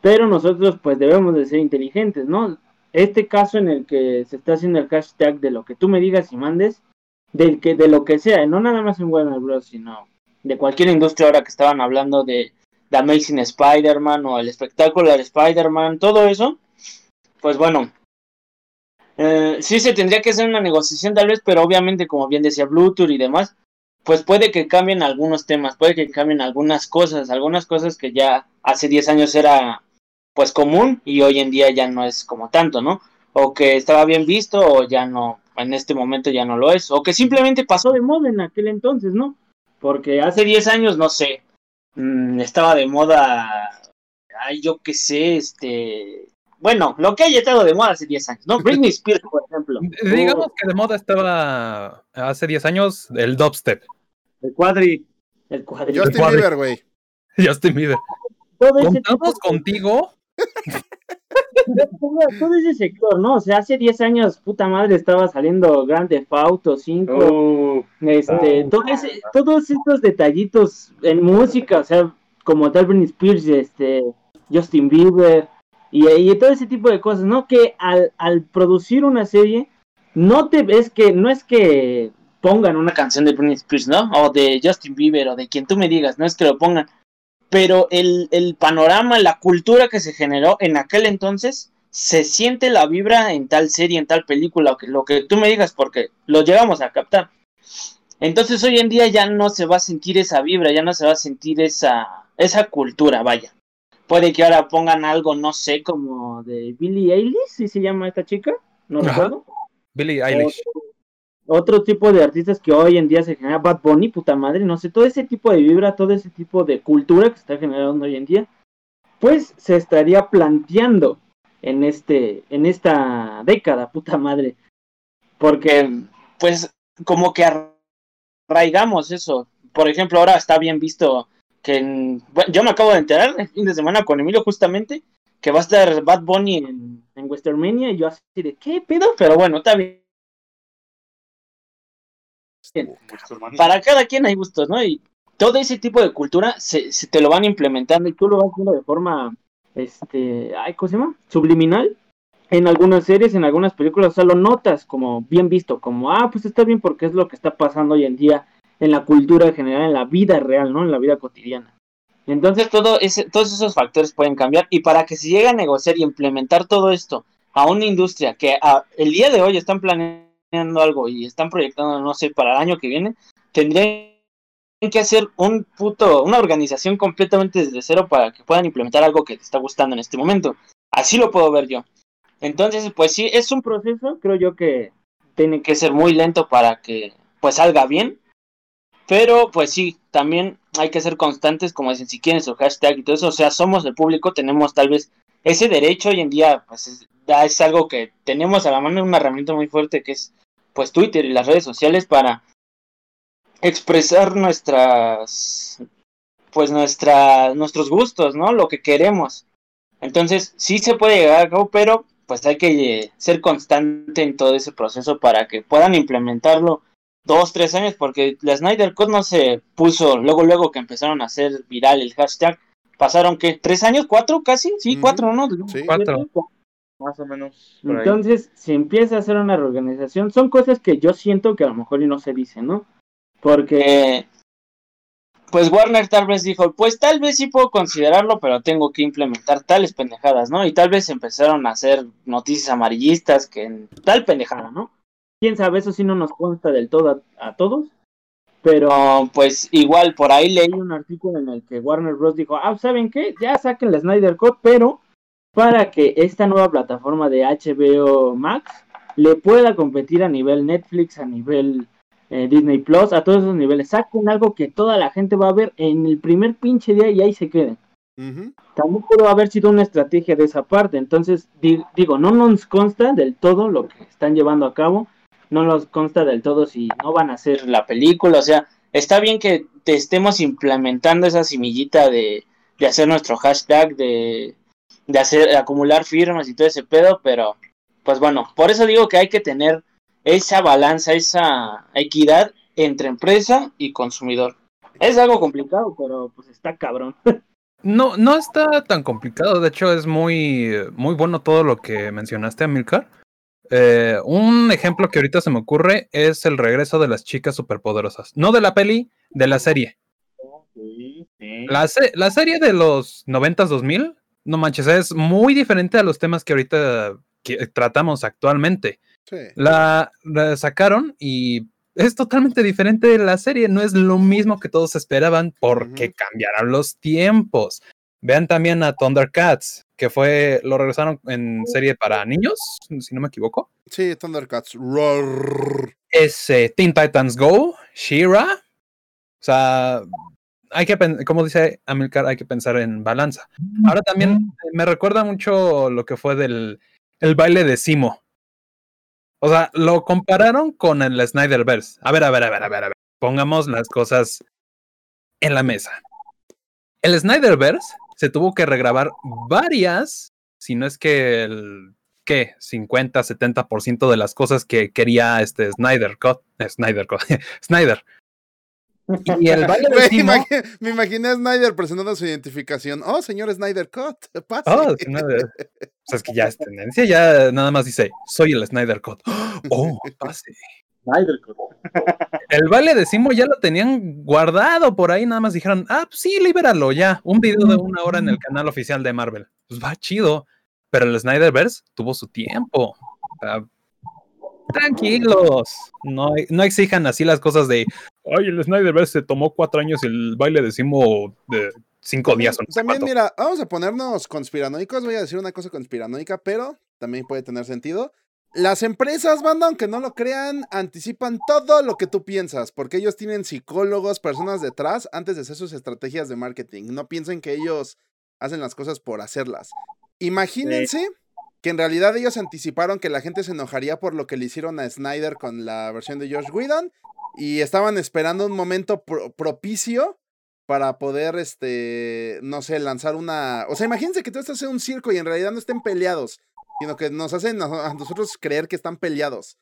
Pero nosotros, pues, debemos de ser inteligentes, ¿no? Este caso en el que se está haciendo el hashtag de lo que tú me digas y mandes, del que, de lo que sea, no nada más en Warner Bros., sino de cualquier industria ahora que estaban hablando de Amazing Spider-Man o el espectacular Spider-Man, todo eso, pues bueno, eh, sí se tendría que hacer una negociación tal vez, pero obviamente como bien decía Bluetooth y demás, pues puede que cambien algunos temas, puede que cambien algunas cosas, algunas cosas que ya hace 10 años era pues común y hoy en día ya no es como tanto, ¿no? O que estaba bien visto o ya no, en este momento ya no lo es, o que simplemente pasó de moda en aquel entonces, ¿no? Porque hace 10 años, no sé, mm, estaba de moda, ay, yo qué sé, este, bueno, lo que haya estado de moda hace 10 años, ¿no? Britney Spears, por ejemplo. Digamos que de moda estaba hace 10 años el dubstep. el cuadri, el cuadri. Justin cuadri- Bieber, güey. Justin Bieber. Contamos contigo. todo, ese sector, ¿no? O sea, hace 10 años, puta madre, estaba saliendo Grand Theft Auto 5, Uh, este, todo ese- todos estos detallitos en música, o sea, como tal Britney Spears, este, Justin Bieber, y, y todo ese tipo de cosas, ¿no? Que al, producir una serie, no te ves que, no es que pongan una canción de Britney Spears, ¿no? O de Justin Bieber o de quien tú me digas, no es que lo pongan. Pero el, panorama, la cultura que se generó en aquel entonces, se siente la vibra en tal serie, en tal película, o lo que tú me digas, porque lo llegamos a captar. Entonces hoy en día ya no se va a sentir esa vibra, ya no se va a sentir esa, esa cultura, vaya. Puede que ahora pongan algo, no sé, como de Billie Eilish, ¿sí se llama esta chica? No Ajá. recuerdo. Billie Eilish. otro tipo de artistas que hoy en día se genera Bad Bunny, puta madre, no sé, todo ese tipo de vibra, todo ese tipo de cultura que se está generando hoy en día, pues se estaría planteando en este, en esta década, puta madre. porque pues como que arraigamos eso. Por ejemplo, ahora está bien visto que en- bueno, yo me acabo de enterar el fin de semana con Emilio justamente que va a estar Bad Bunny en, En WrestleMania y yo así de, ¿qué pedo? Pero bueno, está bien. para cada quien hay gustos, ¿no? Y todo ese tipo de cultura se, se te lo van implementando y tú lo vas viendo de forma, este, ay, ¿cómo se llama? Subliminal. En algunas series, en algunas películas, o sea, lo notas como bien visto, como, ah, pues está bien porque es lo que está pasando hoy en día en la cultura en general, en la vida real, ¿no? En la vida cotidiana. Entonces todo ese, todos esos factores pueden cambiar y para que se llegue a negociar y implementar todo esto a una industria que a- el día de hoy están planeando algo y están proyectando, no sé, para el año que viene, tendrían que hacer un puto, una organización completamente desde cero para que puedan implementar algo que te está gustando en este momento. Así lo puedo ver yo. Entonces, pues sí, es un proceso, creo yo que tiene que ser muy lento para que pues salga bien. Pero pues sí, también hay que ser constantes, como dicen, si quieren su hashtag y todo eso, o sea, somos el público, tenemos tal vez ese derecho hoy en día, pues es, es algo que tenemos a la mano, una herramienta muy fuerte que es pues Twitter y las redes sociales para expresar nuestras, pues nuestra, nuestros gustos, ¿no? Lo que queremos. Entonces, sí se puede llegar a cabo, pero pues hay que eh, ser constante en todo ese proceso para que puedan implementarlo dos, tres años, porque la Snyder Cut no se puso luego, luego que empezaron a hacer viral el hashtag. Pasaron, ¿qué? ¿Tres años? ¿Cuatro casi? Sí, cuatro, ¿no? Sí. Cuatro. Más o menos. Entonces, se empieza a hacer una reorganización. Son cosas que yo siento que a lo mejor y no se dicen, ¿no? Porque Eh, pues Warner tal vez dijo, pues tal vez sí puedo considerarlo, pero tengo que implementar tales pendejadas, ¿no? Y tal vez empezaron a hacer noticias amarillistas que en tal pendejada, ¿no? Quién sabe, eso sí no nos consta del todo a, a todos. Pero pues igual por ahí leí un artículo en el que Warner Bros. dijo, ah, ¿saben qué? Ya saquen la Snyder Cut, pero para que esta nueva plataforma de HBO Max le pueda competir a nivel Netflix, a nivel eh, Disney Plus, a todos esos niveles. Saquen algo que toda la gente va a ver en el primer pinche día y ahí se queden. Ujú. También pudo haber sido una estrategia de esa parte. Entonces, di- digo, no nos consta del todo lo que están llevando a cabo. No nos consta del todo si no van a hacer la película, o sea, está bien que te estemos implementando esa semillita de, de hacer nuestro hashtag, de, de hacer, acumular firmas y todo ese pedo, pero pues bueno, por eso digo que hay que tener esa balanza, esa equidad entre empresa y consumidor. Es algo complicado, pero pues está cabrón. No, no está tan complicado. De hecho, es muy, muy bueno todo lo que mencionaste, Amilcar. Eh, un ejemplo que ahorita se me ocurre es el regreso de las chicas superpoderosas. No de la peli, de la serie. Sí, sí. La, se- la serie de los 90s 2000, no manches, es muy diferente a los temas que ahorita que- tratamos actualmente. Sí. La, la sacaron y es totalmente diferente de la serie. No es lo mismo que todos esperaban porque Ujú. cambiaron los tiempos. Vean también a Thundercats, que fue, lo regresaron en serie para niños, si no me equivoco. Sí, Thundercats. Roar. Es eh, Teen Titans Go, She-Ra. O sea, hay que, como dice Amilcar, hay que pensar en balanza. Ahora también me recuerda mucho lo que fue del el baile de Simo. O sea, lo compararon con el Snyderverse. A ver, a ver, a ver, a ver, a ver. Pongamos las cosas en la mesa. El Snyderverse se tuvo que regrabar varias, si no es que el ¿qué? 50, 70% de las cosas que quería este Snyder Cut, eh, Snyder Cut, Snyder. Y el baile de me imaginé a Snyder presentando su identificación. Oh, señor Snyder Cut, pase. Oh, Snyder. O sea, es que ya es tendencia, ya nada más dice, soy el Snyder Cut. Oh, pase. Snyder Cut. El baile de Simo ya lo tenían guardado por ahí, nada más dijeron, ah, pues sí, libéralo ya. Un video de una hora en el canal oficial de Marvel. Pues va chido. Pero el Snyderverse tuvo su tiempo. Tranquilos. No, no exijan así las cosas de, ay, el Snyderverse se tomó cuatro años y el baile de Simo de cinco días. También, cuánto". mira, vamos a ponernos conspiranoicos. Voy a decir una cosa conspiranoica, pero también puede tener sentido. Las empresas, banda, aunque no lo crean, anticipan todo lo que tú piensas, porque ellos tienen psicólogos, personas detrás, antes de hacer sus estrategias de marketing. No piensen que ellos hacen las cosas por hacerlas. Imagínense que en realidad ellos anticiparon que la gente se enojaría por lo que le hicieron a Snyder con la versión de Josh Whedon y estaban esperando un momento pro- propicio para poder, este, no sé, lanzar una... O sea, imagínense que tú estás en un circo y en realidad no estén peleados, sino que nos hacen a nosotros creer que están peleados.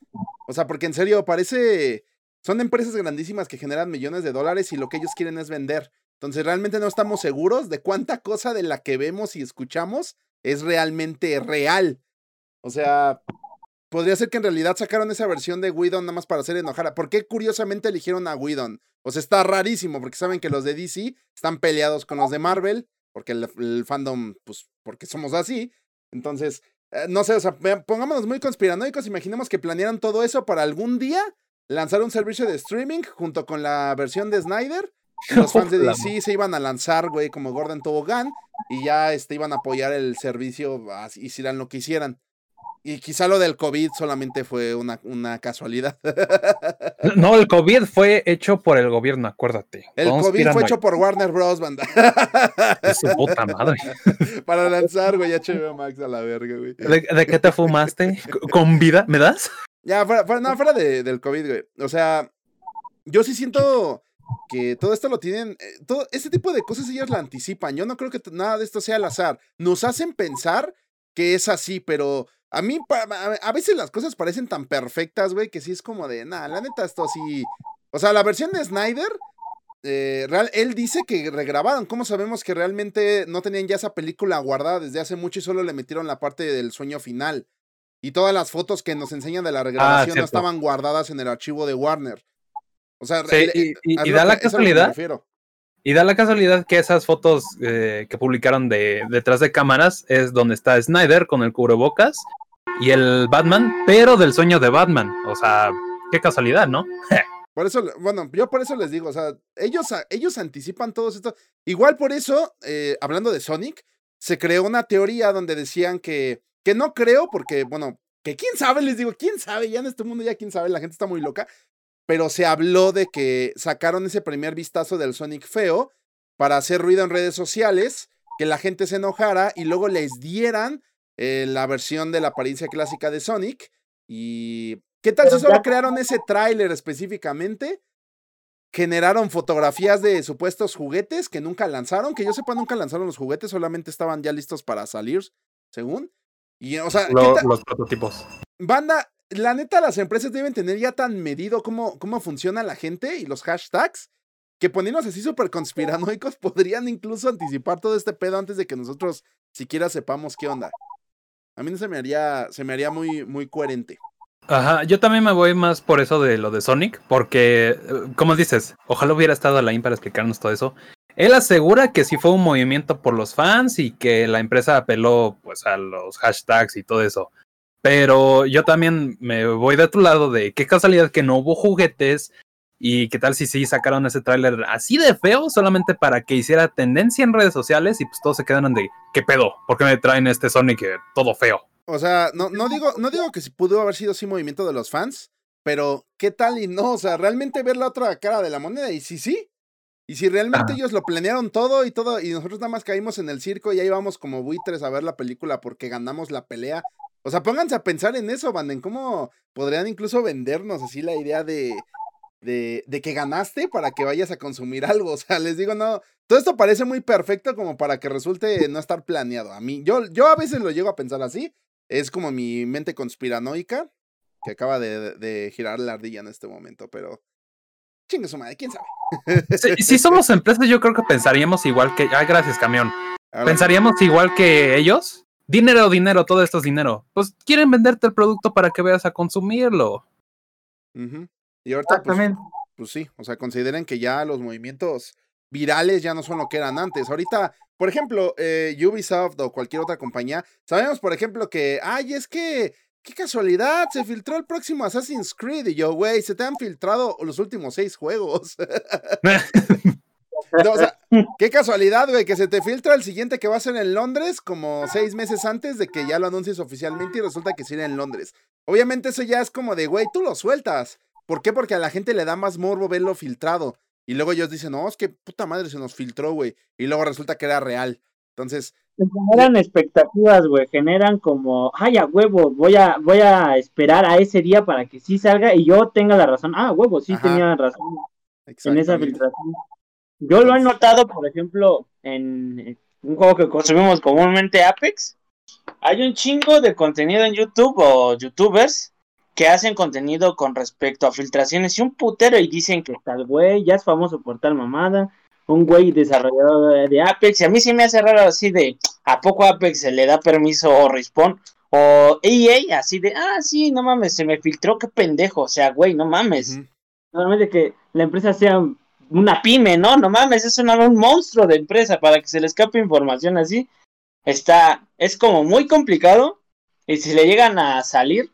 O sea, porque en serio, parece... Son empresas grandísimas que generan millones de dólares y lo que ellos quieren es vender. Entonces realmente no estamos seguros de cuánta cosa de la que vemos y escuchamos es realmente real. O sea, podría ser que en realidad sacaron esa versión de Whedon nada más para hacer enojar. ¿Por qué curiosamente eligieron a Whedon? O sea, está rarísimo porque saben que los de DC están peleados con los de Marvel, porque el, fandom, pues, porque somos así. Entonces, no sé, o sea, pongámonos muy conspiranoicos, imaginemos que planearon todo eso para algún día lanzar un servicio de streaming junto con la versión de Snyder. los fans de DC se iban a lanzar, güey, como Gordon Tobogán, y ya este, iban a apoyar el servicio, hicieran lo que hicieran. Y quizá lo del COVID solamente fue una, una casualidad. No, el COVID fue hecho por el gobierno, acuérdate. El COVID fue hecho por Warner Bros. Banda. Es su puta madre. Para lanzar, güey, HBO Max a la verga, güey. ¿De, de qué te fumaste? ¿Con vida? ¿Me das? Ya, fuera, fuera- no, fuera de- del COVID, güey. O sea, yo sí siento que todo esto lo tienen. eh, todo este tipo de cosas ellas la anticipan. Yo no creo que nada de esto sea al azar. Nos hacen pensar que es así, pero a mí a, veces las cosas parecen tan perfectas, güey, que sí es como de, nah, la neta, esto sí. O sea, la versión de Snyder. eh, real, él dice que regrabaron. ¿Cómo sabemos que realmente no tenían ya esa película guardada desde hace mucho y solo le metieron la parte del sueño final? Y todas las fotos que nos enseñan de la regrabación no estaban guardadas en el archivo de Warner. O sea, Sí, y- y- da la casualidad refiero. Y da la casualidad que esas fotos eh, que publicaron de detrás de cámaras es donde está Snyder con el cubrebocas y el Batman, pero del sueño de Batman. O sea, qué casualidad, ¿no? Por eso, bueno, yo por eso les digo, o sea, ellos, ellos anticipan todo esto. Igual por eso, eh, hablando de Sonic, se creó una teoría donde decían que, que no creo, porque, bueno, que quién sabe, les digo, quién sabe, ya en este mundo ya quién sabe, la gente está muy loca, pero se habló de que sacaron ese primer vistazo del Sonic feo para hacer ruido en redes sociales, que la gente se enojara y luego les dieran eh, la versión de la apariencia clásica de Sonic. Y ¿qué tal si solo crearon ese tráiler específicamente? Generaron fotografías de supuestos juguetes que nunca lanzaron, que yo sepa nunca lanzaron los juguetes, solamente estaban ya listos para salir, según. Y, o sea, ¿qué Lo- tal- los prototipos. Banda, la neta, las empresas deben tener ya tan medido cómo, cómo funciona la gente y los hashtags, que poniéndose así súper conspiranoicos, podrían incluso anticipar todo este pedo antes de que nosotros siquiera sepamos qué onda. A mí no se me haría, se me haría muy, muy coherente. Ajá, yo también me voy más por eso de lo de Sonic, porque, eh, como dices, ojalá hubiera estado Alain para explicarnos todo eso. Él asegura que sí fue un movimiento por los fans y que la empresa apeló pues a los hashtags y todo eso. Pero yo también me voy de tu lado de qué casualidad que no hubo juguetes y qué tal si sí sacaron ese tráiler así de feo solamente para que hiciera tendencia en redes sociales y pues todos se quedaron de qué pedo, ¿por qué me traen este Sonic todo feo? O sea, no, no, digo, no digo que si pudo haber sido así movimiento de los fans, pero ¿qué tal y no? O sea, realmente ver la otra cara de la moneda y si sí. Y si realmente ellos lo planearon todo y todo, y nosotros nada más caímos en el circo y ahí vamos como buitres a ver la película porque ganamos la pelea. O sea, pónganse a pensar en eso, banda, en cómo podrían incluso vendernos así la idea de, de, de que ganaste para que vayas a consumir algo. O sea, les digo, no, todo esto parece muy perfecto como para que resulte no estar planeado. A mí, yo, yo a veces lo llego a pensar así. Es como mi mente conspiranoica que acaba de, de girar la ardilla en este momento, pero chingue su madre, quién sabe. Si, si somos empresas, yo creo que pensaríamos igual que. Ay, gracias, camión. Pensaríamos igual que ellos. Dinero, dinero, todo esto es dinero. Pues quieren venderte el producto para que veas a consumirlo. ujú. Y ahorita, pues, pues sí, o sea, consideren que ya los movimientos virales ya no son lo que eran antes. Ahorita, por ejemplo, eh, Ubisoft o cualquier otra compañía, sabemos, por ejemplo, que, ay, es que, qué casualidad, se filtró el próximo Assassin's Creed. Y yo, güey, se te han filtrado los últimos seis juegos. No, o sea, qué casualidad, güey, que se te filtra el siguiente que va a ser en Londres como seis meses antes de que ya lo anuncies oficialmente y resulta que sí era en Londres. Obviamente eso ya es como de, güey, tú lo sueltas. ¿Por qué? Porque a la gente le da más morbo verlo filtrado. Y luego ellos dicen, no, es que puta madre se nos filtró, güey. Y luego resulta que era real. Entonces, Generan expectativas, güey. Generan como, ay, a huevo, voy a, voy a esperar a ese día para que sí salga y yo tenga la razón. Ah, huevo, sí Ajá. tenía razón en esa filtración. Yo lo he notado, por ejemplo, en un juego que consumimos comúnmente, Apex. Hay un chingo de contenido en YouTube o youtubers que hacen contenido con respecto a filtraciones y un putero y dicen que tal güey ya es famoso por tal mamada, un güey desarrollador de Apex y a mí sí me hace raro así de ¿a poco Apex se le da permiso o Respawn o EA así de ah sí, no mames, se me filtró, qué pendejo, o sea, güey, no mames. Normalmente que la empresa sea Una pyme, ¿no? No mames, es una- un monstruo de empresa para que se le escape información así. Está, es como muy complicado y si le llegan a salir,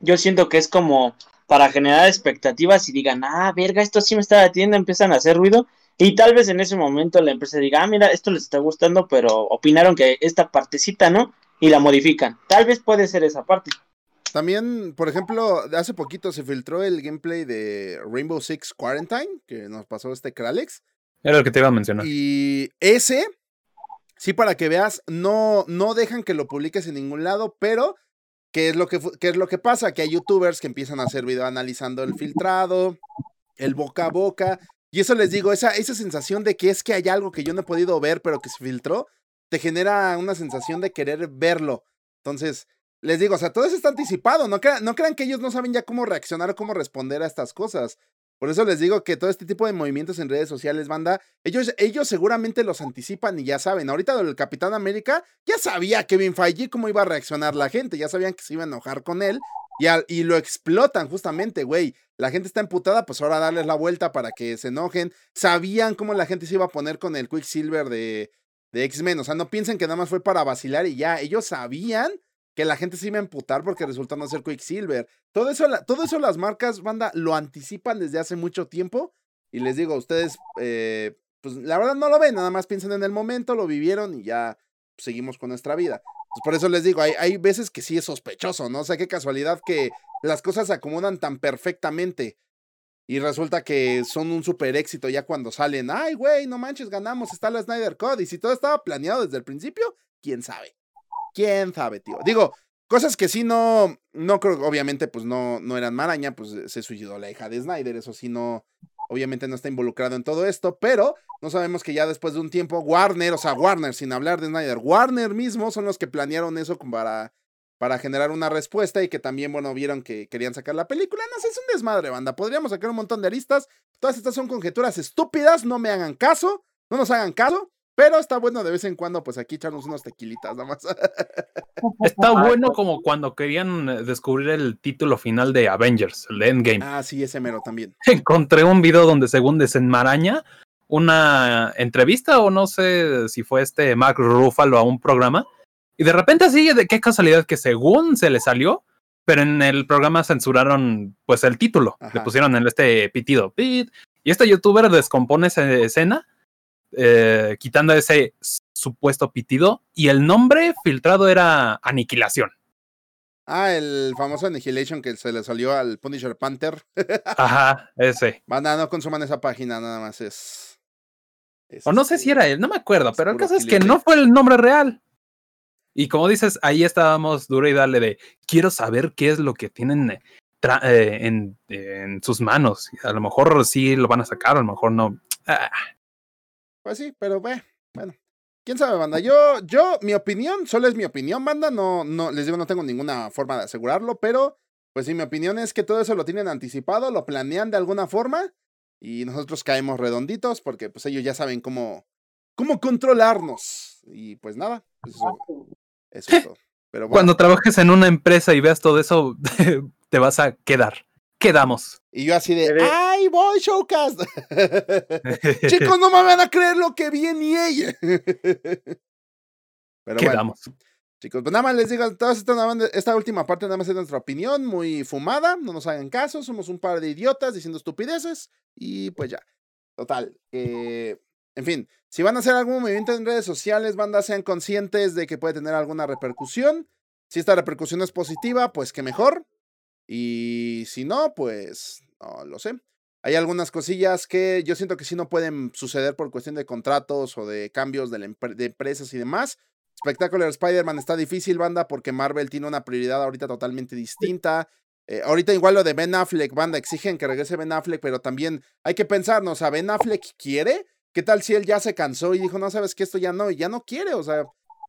yo siento que es como para generar expectativas y digan, ah, verga, esto sí me está detiendo, empiezan a hacer ruido y tal vez en ese momento la empresa diga, ah, mira, esto les está gustando, pero opinaron que esta partecita, ¿no? Y la modifican. Tal vez puede ser esa parte. También, por ejemplo, hace poquito se filtró el gameplay de Rainbow Six Quarantine, que nos pasó este Kralex. Era lo que te iba a mencionar. Y ese, sí, para que veas, no, no dejan que lo publiques en ningún lado, pero ¿qué es, lo que, qué es lo que pasa? Que hay youtubers que empiezan a hacer video analizando el filtrado, el boca a boca. Y eso les digo, esa, esa sensación de que es que hay algo que yo no he podido ver, pero que se filtró, te genera una sensación de querer verlo. Entonces, les digo, o sea, todo eso está anticipado. No, crean- no crean que ellos no saben ya cómo reaccionar o cómo responder a estas cosas. Por eso les digo que todo este tipo de movimientos en redes sociales, banda, ellos, ellos seguramente los anticipan y ya saben. Ahorita del Capitán América, ya sabía Kevin Feige cómo iba a reaccionar la gente, ya sabían que se iba a enojar con él y, al- y lo explotan justamente, güey. La gente está emputada, pues ahora darles la vuelta para que se enojen. Sabían cómo la gente se iba a poner con el Quicksilver de, de X-Men. O sea, no piensen que nada más fue para vacilar y ya. Ellos sabían que la gente se iba a emputar porque resultó no ser Quicksilver. Todo eso, todo eso las marcas, banda, lo anticipan desde hace mucho tiempo. Y les digo, ustedes, eh, pues la verdad no lo ven, nada más piensan en el momento, lo vivieron y ya seguimos con nuestra vida. Pues por eso les digo, hay, hay veces que sí es sospechoso, ¿no? O sea, qué casualidad que las cosas se acomodan tan perfectamente. Y resulta que son un super éxito ya cuando salen. Ay, güey, no manches, ganamos, está la Snyder Code. Y si todo estaba planeado desde el principio, quién sabe. Quién sabe, tío. Digo, cosas que sí no, no creo, obviamente, pues no, no eran maraña, pues se suicidó la hija de Snyder, eso sí no, obviamente no está involucrado en todo esto, pero no sabemos que ya después de un tiempo Warner, o sea, Warner, sin hablar de Snyder, Warner mismo son los que planearon eso para, para generar una respuesta y que también, bueno, vieron que querían sacar la película. No sé, es un desmadre, banda. Podríamos sacar un montón de aristas. Todas estas son conjeturas estúpidas, no me hagan caso, no nos hagan caso. Pero está bueno de vez en cuando, pues aquí echarnos unos tequilitas, nada más. Está bueno como cuando querían eh, descubrir el título final de Avengers, el de Endgame. ah, sí, ese mero también. Encontré un video donde según desenmaraña una entrevista o no sé si fue este Mark Ruffalo a un programa y de repente así, de qué casualidad que según se le salió, pero en el programa censuraron pues el título, le pusieron en este pitido. pit, y este youtuber descompone esa escena eh, quitando ese supuesto pitido y el nombre filtrado era Aniquilación. Ah, el famoso Annihilation que se le salió al Punisher Panther. Ajá, ese. Banda, no consuman esa página, nada más es. es O no sé si este, era él, no me acuerdo, pero el caso es que no fue el nombre real. Y como dices, ahí estábamos duro y dale de quiero saber qué es lo que tienen eh, eh, en, en sus manos. A lo mejor sí lo van a sacar, a lo mejor no. Ah, Pues sí, pero ve, bueno. ¿Quién sabe, banda? Yo, yo, mi opinión, solo es mi opinión, banda. No, no, les digo, no tengo ninguna forma de asegurarlo, pero pues sí, mi opinión es que todo eso lo tienen anticipado, lo planean de alguna forma y nosotros caemos redonditos porque pues ellos ya saben cómo, cómo controlarnos. Y pues nada, pues eso, eso es todo. Pero bueno, Cuando trabajes en una empresa y veas todo eso, te vas a quedar. Quedamos. y yo así de, ¡ay, voy, Showcast! Chicos, no me van a creer lo que vi en EA. Pero bueno, Quedamos. chicos, pues nada más les digo, toda esta, esta última parte nada más es nuestra opinión, muy fumada, no nos hagan caso, somos un par de idiotas diciendo estupideces y pues ya. Total, que, en fin, si van a hacer algún movimiento en redes sociales, banda, sean conscientes de que puede tener alguna repercusión. Si esta repercusión es positiva, pues que mejor. Y si no, pues no lo sé. Hay algunas cosillas que yo siento que sí no pueden suceder por cuestión de contratos o de cambios de, empresas y demás. Spectacular Spider-Man está difícil, banda, porque Marvel tiene una prioridad ahorita totalmente distinta. Eh, ahorita igual lo de Ben Affleck, banda, exigen que regrese Ben Affleck, pero también hay que pensarnos, ¿a Ben Affleck quiere ¿qué tal si él ya se cansó y dijo, no sabes que esto ya no, y ya no quiere? O sea,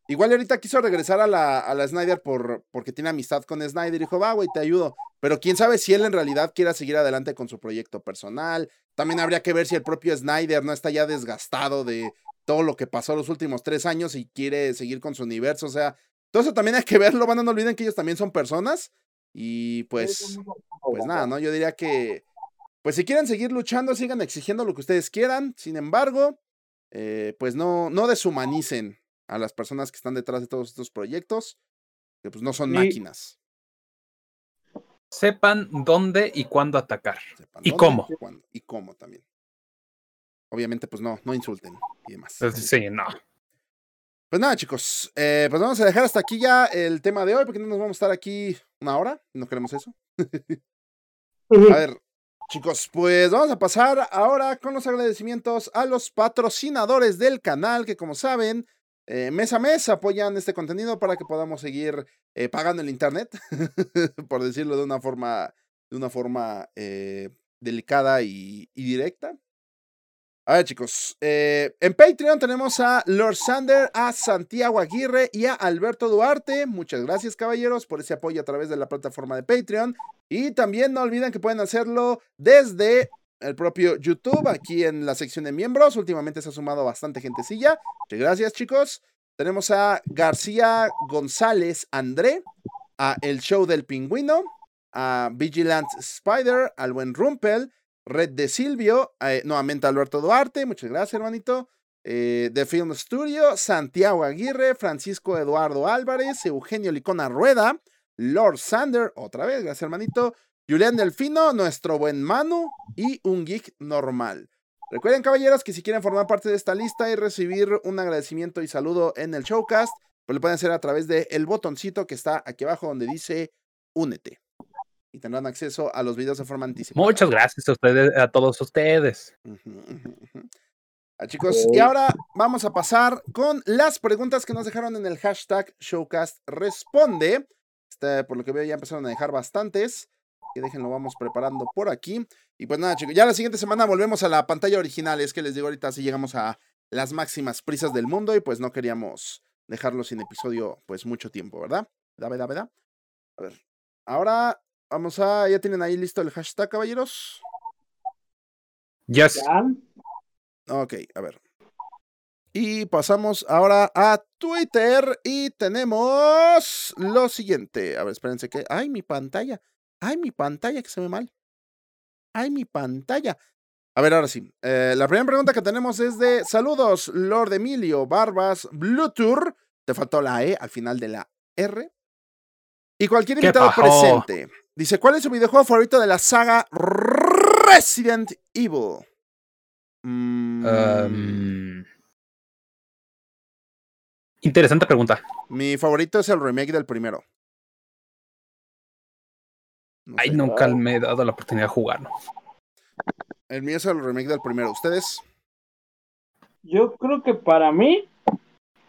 igual ahorita quiso regresar a la, a Snyder por, porque tiene amistad con Snyder y dijo, va, güey, te ayudo. Pero quién sabe si él en realidad quiera seguir adelante con su proyecto personal. También habría que ver si el propio Snyder no está ya desgastado de todo lo que pasó los últimos tres años y quiere seguir con su universo. O sea, todo eso también hay que verlo. Van, no olviden que ellos también son personas. Y pues, pues nada, ¿no? Yo diría que, pues si quieren seguir luchando, sigan exigiendo lo que ustedes quieran. Sin embargo, eh, pues no, no deshumanicen a las personas que están detrás de todos estos proyectos, que pues no son máquinas. Sepan dónde y cuándo atacar. Sepan ¿Y cómo? cuándo, y cómo también. Obviamente, pues no, no insulten y demás. Pues, Sí, no. Pues nada, chicos, eh, pues vamos a dejar hasta aquí ya el tema de hoy, porque no nos vamos a estar aquí una hora, no queremos eso. A ver, chicos, pues vamos a pasar ahora con los agradecimientos a los patrocinadores del canal, que como saben, eh, mes a mes apoyan este contenido para que podamos seguir eh, pagando el internet, por decirlo de una forma, de una forma eh, delicada y, y directa. A ver, chicos, en Patreon tenemos a Lord Sander, a Santiago Aguirre y a Alberto Duarte. Muchas gracias, caballeros, por ese apoyo a través de la plataforma de Patreon. Y también no olviden que pueden hacerlo desde el propio YouTube, aquí en la sección de miembros. Últimamente se ha sumado bastante gentecilla. Muchas gracias, chicos. Tenemos a García González André, a El Show del Pingüino, a Vigilant Spider, al buen Rumpel, Red de Silvio, eh, nuevamente Alberto Duarte, muchas gracias, hermanito. Eh, The Film Studio, Santiago Aguirre, Francisco Eduardo Álvarez, Eugenio Licona Rueda, Lord Sander, otra vez, gracias, hermanito. Julián Delfino, nuestro buen Manu y un geek normal. Recuerden, caballeros, que si quieren formar parte de esta lista y recibir un agradecimiento y saludo en el showcast, pues lo pueden hacer a través del botoncito que está aquí abajo donde dice Únete. Y tendrán acceso a los videos de forma anticipada. Muchas gracias a ustedes, a todos ustedes. Ah, chicos, y ahora vamos a pasar con las preguntas que nos dejaron en el hashtag Showcast Responde. Este, por lo que veo, ya empezaron a dejar bastantes. Que déjenlo, vamos preparando por aquí. Y pues nada, chicos, ya la siguiente semana volvemos a la pantalla original. Es que les digo ahorita, si llegamos a las máximas prisas del mundo y pues no queríamos dejarlo sin episodio, pues mucho tiempo, ¿verdad? ¿Verdad, verdad, verdad? A ver, ahora vamos a. ¿Ya tienen ahí listo el hashtag, caballeros? Yes. Ya. Ok, a ver. Y pasamos ahora a Twitter y tenemos lo siguiente. A ver, espérense que... ¡Ay, mi pantalla! ¡Ay, mi pantalla que se ve mal! ¡Ay, mi pantalla! A ver, ahora sí. Eh, la primera pregunta que tenemos es de Saludos, Lord Emilio Barbas Bluetooth. Te faltó la E al final de la R. Y cualquier ¿Qué invitado presente. Dice, ¿cuál es su videojuego favorito de la saga Resident Evil? Mm, Um, interesante pregunta. Mi favorito es el remake del primero. No Ay, sé. nunca me he dado la oportunidad de jugarlo. El mío es el remake del primero. ¿Ustedes? Yo creo que para mí,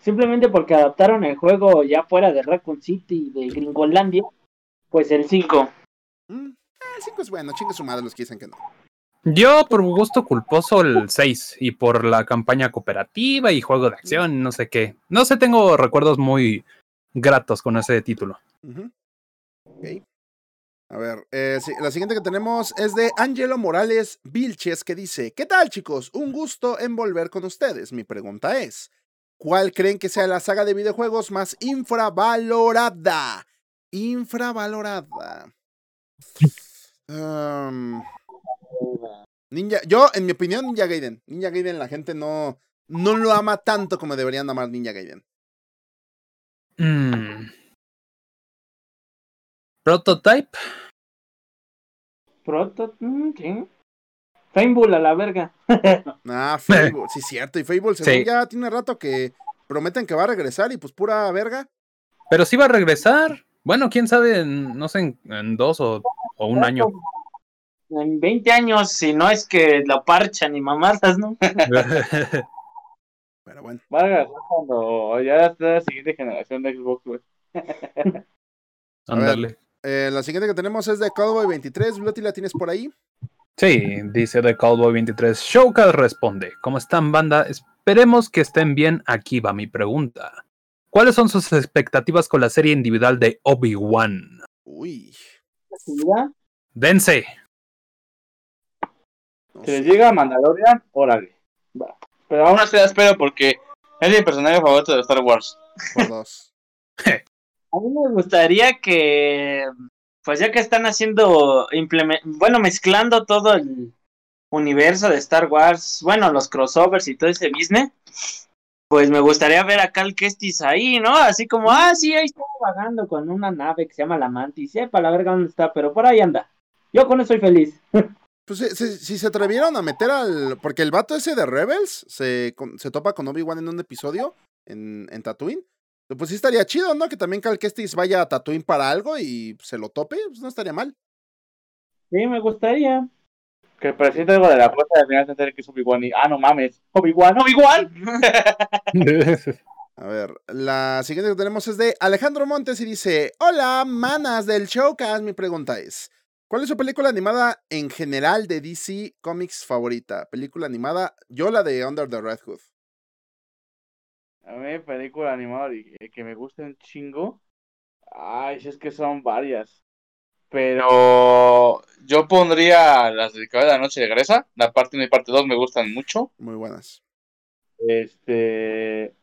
simplemente porque adaptaron el juego ya fuera de Raccoon City y de Gringolandia, pues el 5. Mm, ah, el 5 es bueno. Chingue su madre los que dicen que no. Yo por gusto culposo el 6 y por la campaña cooperativa y juego de acción, no sé qué. No sé, tengo recuerdos muy gratos con ese título. Ujú. Ok. A ver, eh, la siguiente que tenemos es de Angelo Morales Vilches que dice, ¿qué tal chicos? Un gusto en volver con ustedes. Mi pregunta es, ¿cuál creen que sea la saga de videojuegos más infravalorada? Infravalorada. Ninja, yo, en mi opinión, Ninja Gaiden. Ninja Gaiden la gente no, no lo ama tanto como deberían amar Ninja Gaiden. Mm. Prototype. Proto, mm, sí. Fable a la verga. Ah, Fable, sí, cierto. Y Fable, según Sí. ya tiene rato que prometen que va a regresar y pues pura verga. Pero sí va a regresar. Bueno, quién sabe, en- no sé, en, en dos o, o un año. En 20 años, si no es que lo parchan y mamadas, ¿no? Pero bueno. Va a agarrar cuando ya está la siguiente generación de Xbox, güey. Ándale. Eh, la siguiente que tenemos es de Cowboy 23. Bloody, ¿la tienes por ahí? Sí, dice The Cowboy 23. Showcast responde. ¿Cómo están, banda? Esperemos que estén bien. Aquí va mi pregunta. ¿Cuáles son sus expectativas con la serie individual de Obi-Wan? Uy. Dense. Si les llega a Mandalorian, órale. Va. Pero aún así la espero porque es mi personaje favorito de Star Wars. Por dos. A mí me gustaría que, pues ya que están haciendo, bueno, mezclando todo el universo de Star Wars, bueno, los crossovers y todo ese business, pues me gustaría ver a Cal Kestis ahí, ¿no? Así como, ah, sí, ahí está vagando con una nave que se llama la Mantis, sepa la verga dónde está, pero por ahí anda. Yo con eso soy feliz. Pues si, se atrevieron a meter al. Porque el vato ese de Rebels se, se topa con Obi-Wan en un episodio en, en Tatooine. Pues sí estaría chido, ¿no? Que también Cal Kestis vaya a Tatooine para algo y se lo tope. Pues no estaría mal. Sí, me gustaría. Que el presidente algo de la puerta al final se entere que es Obi-Wan y, ah, no mames, Obi-Wan, Obi-Wan. A ver, la siguiente que tenemos es de Alejandro Montes y dice: Hola, manas del showcast. Mi pregunta es: ¿Cuál es su película animada en general de DC Comics favorita? Película animada, yo la de Under the Red Hood. A mí, película animada y- eh, que me gusta un chingo. Ay, si es que son varias. Pero yo pondría las de Caballero de la Noche de Gresa. La parte 1 y parte 2 me gustan mucho. Muy buenas. Este.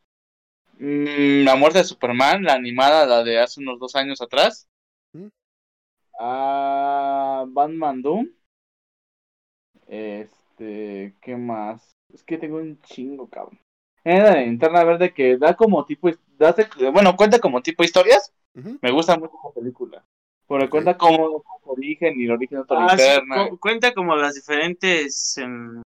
mm, la muerte de Superman, la animada, la de hace unos dos años atrás. ¿Mm? Ah, Batman Doom. Este. ¿Qué más? Es que tengo un chingo, cabrón. Eh, la linterna verde que da como tipo. da- bueno, cuenta como tipo historias. Me gusta mucho esa película. Porque cuenta como su origen y el origen de otra Ah, sí, linterna. cu- cuenta como las diferentes em,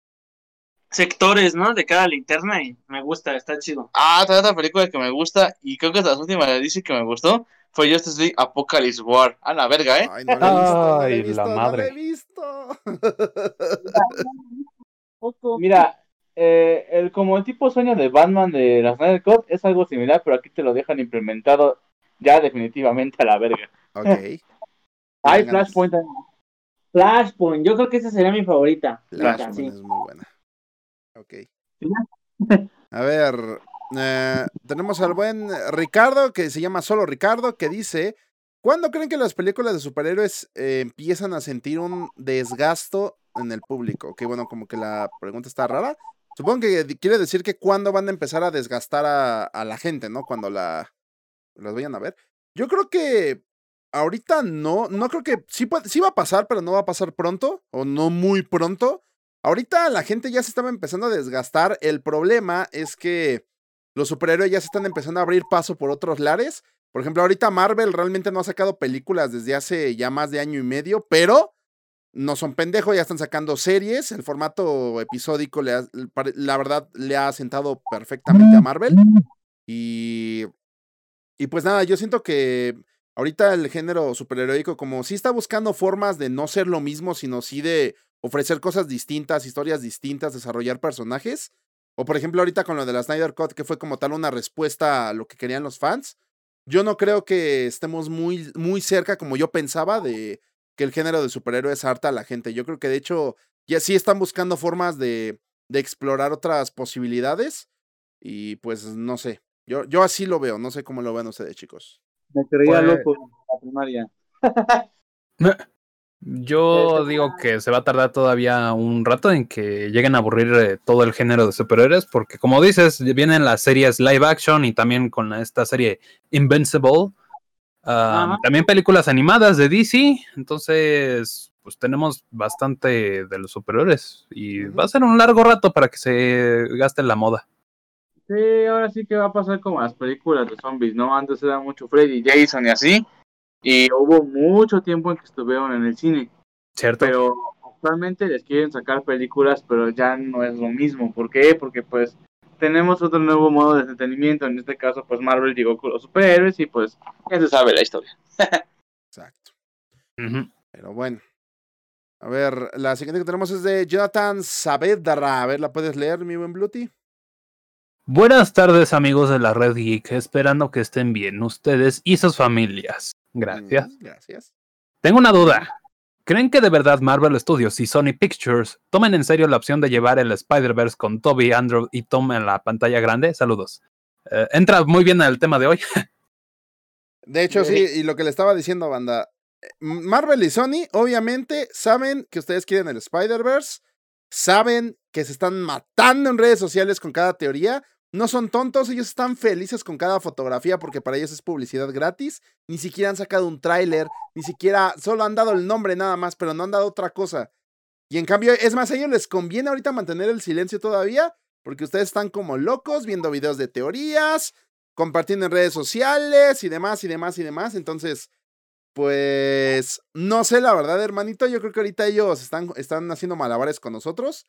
sectores, ¿no? De cada linterna y me gusta, está chido. Ah, otra otra película que me gusta, y creo que es de las últimas de DC que me gustó, fue Justice League Apocalypse War. A la verga, ¿eh? Ay, no la he visto. no la he Ay, la visto, no la madre. he visto. Mira, eh, el, como el tipo sueño de Batman de la Snyder Cut es algo similar, pero aquí te lo dejan implementado ya definitivamente a la verga. ok. Hay ganas. Flashpoint también. Flashpoint, yo creo que esa sería mi favorita. Flashpoint Sí. es muy buena. Ok. A ver, eh, tenemos al buen Ricardo, que se llama solo Ricardo, que dice, ¿cuándo creen que las películas de superhéroes eh, empiezan a sentir un desgasto en el público? Que bueno, como que la pregunta está rara. Supongo que quiere decir que cuándo van a empezar a desgastar a, la gente, ¿no? Cuando la las vayan a ver. Yo creo que ahorita no, no creo que sí va a pasar, pero no va a pasar pronto o no muy pronto. Ahorita la gente ya se estaba empezando a desgastar. El problema es que los superhéroes ya se están empezando a abrir paso por otros lares. Por ejemplo, ahorita Marvel realmente no ha sacado películas desde hace ya más de año y medio, pero no son pendejos, ya están sacando series. El formato episódico, le la verdad, le ha sentado perfectamente a Marvel. Y, y pues nada, yo siento que ahorita el género superheroico, como sí está buscando formas de no ser lo mismo, sino sí de ofrecer cosas distintas, historias distintas, desarrollar personajes. O por ejemplo, ahorita con lo de la Snyder Cut, que fue como tal una respuesta a lo que querían los fans. Yo no creo que estemos muy, muy cerca, como yo pensaba, de que el género de superhéroes harta a la gente. Yo creo que de hecho ya sí están buscando formas de, de explorar otras posibilidades. Y pues no sé. Yo, yo así lo veo, no sé cómo lo ven ustedes, chicos. Me creía Pues- loco en la primaria. Yo digo que se va a tardar todavía un rato en que lleguen a aburrir eh, todo el género de superhéroes, porque como dices, vienen las series live action y también con esta serie Invincible, ah, también películas animadas de DC, entonces pues tenemos bastante de los superhéroes y va a ser un largo rato para que se gaste la moda. Sí, ahora sí que va a pasar como las películas de zombies, ¿no? Antes era mucho Freddy, Jason y así. Y hubo mucho tiempo en que estuvieron en el cine. ¿Cierto? Pero actualmente les quieren sacar películas, pero ya no es lo mismo. ¿Por qué? Porque pues tenemos otro nuevo modo de entretenimiento. En este caso, pues Marvel llegó con los superhéroes y pues ya se sabe la historia. Exacto. Pero bueno. A ver, la siguiente que tenemos es de Jonathan Saavedra. A ver, ¿la puedes leer, mi buen Bluty? Buenas tardes amigos de la Red Geek, esperando que estén bien ustedes y sus familias. Gracias. Mm, gracias. Tengo una duda. ¿Creen que de verdad Marvel Studios y Sony Pictures tomen en serio la opción de llevar el Spider-Verse con Toby, Andrew y Tom en la pantalla grande? Saludos. Eh, entra muy bien al tema de hoy. De hecho, sí, y lo que le estaba diciendo, banda. eh, Marvel y Sony, obviamente, saben que ustedes quieren el Spider-Verse. Saben que se están matando en redes sociales con cada teoría. No son tontos, ellos están felices con cada fotografía porque para ellos es publicidad gratis. Ni siquiera han sacado un tráiler, ni siquiera, solo han dado el nombre nada más, pero no han dado otra cosa. Y en cambio, es más, a ellos les conviene ahorita mantener el silencio todavía porque ustedes están como locos viendo videos de teorías, compartiendo en redes sociales y demás y demás y demás. Entonces, pues no sé la verdad, hermanito. Yo creo que ahorita ellos están, están haciendo malabares con nosotros.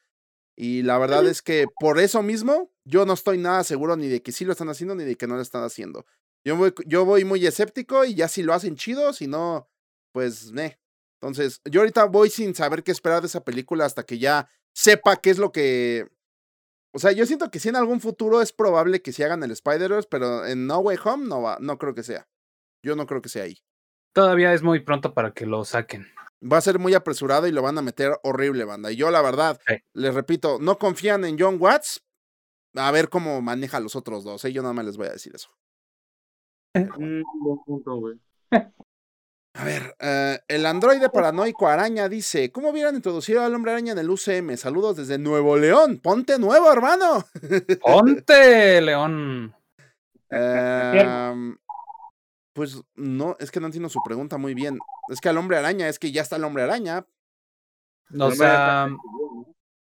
Y la verdad es que por eso mismo yo no estoy nada seguro ni de que sí lo están haciendo ni de que no lo están haciendo. Yo voy, yo voy muy escéptico y ya si lo hacen chido, si no, pues, eh. Entonces, yo ahorita voy sin saber qué esperar de esa película hasta que ya sepa qué es lo que... O sea, yo siento que sí en algún futuro es probable que se hagan el Spider-Verse, pero en No Way Home no va, no creo que sea. Yo no creo que sea ahí. Todavía es muy pronto para que lo saquen. Va a ser muy apresurado y lo van a meter horrible, banda. Y yo, la verdad, Sí. les repito, no confían en John Watts. A ver cómo maneja a los otros dos. ¿eh? Yo nada más les voy a decir eso. Mm, buen punto, güey. A ver, eh, el androide paranoico araña dice: ¿Cómo hubieran introducido al hombre araña en el UCM? Saludos desde Nuevo León. Ponte nuevo, hermano. ¡Ponte, León! Em, pues no, es que no entiendo su pregunta muy bien. Es que al hombre araña, es que ya está el hombre araña. O sea,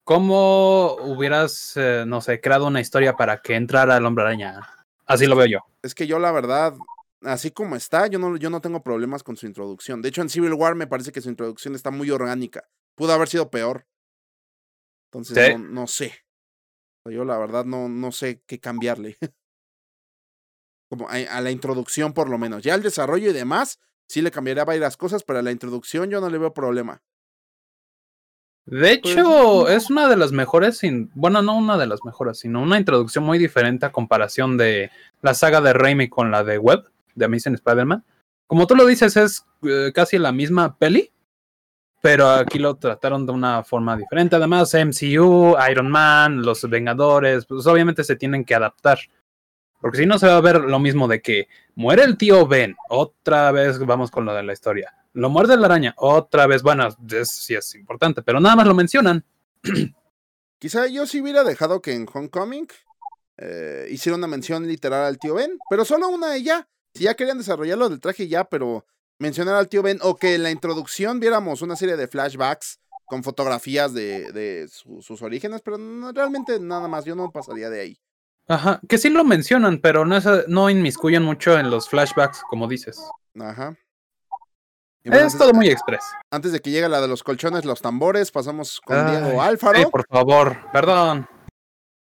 ¿cómo hubieras, eh, no sé, creado una historia para que entrara el hombre araña? Así lo veo yo. Es que yo, la verdad, así como está, yo no, yo no tengo problemas con su introducción. De hecho, en Civil War me parece que su introducción está muy orgánica. Pudo haber sido peor. Entonces, Sí. no, no sé. Yo, la verdad, no, no sé qué cambiarle. Como a, a la introducción, por lo menos. Ya el desarrollo y demás, sí le cambiaría varias cosas, pero a la introducción yo no le veo problema. De Pues, hecho, es una de las mejores, sin- bueno, no una de las mejores, sino una introducción muy diferente a comparación de la saga de Raimi con la de Webb, de Amazing Spider-Man. Como tú lo dices, es eh, casi la misma peli, pero aquí lo trataron de una forma diferente. Además, MCU, Iron Man, los Vengadores, pues obviamente se tienen que adaptar. Porque si no se va a ver lo mismo de que muere el tío Ben, otra vez vamos con lo de la historia. Lo muerde la araña, otra vez, bueno, es, sí es importante, pero nada más lo mencionan. Quizá yo sí hubiera dejado que en Homecoming eh, hiciera una mención literal al tío Ben, pero solo una y ya. Si ya querían desarrollarlo del traje ya, pero mencionar al tío Ben o que en la introducción viéramos una serie de flashbacks con fotografías de, de su- sus orígenes, pero no- realmente nada más, yo no pasaría de ahí. Ajá, que sí lo mencionan, pero no, es- no inmiscuyen mucho en los flashbacks, como dices. Ajá. Bueno, Es todo muy express. antes de que llegue la de los colchones, los tambores, pasamos con Ay, Diego Alfaro. Sí, por favor, perdón.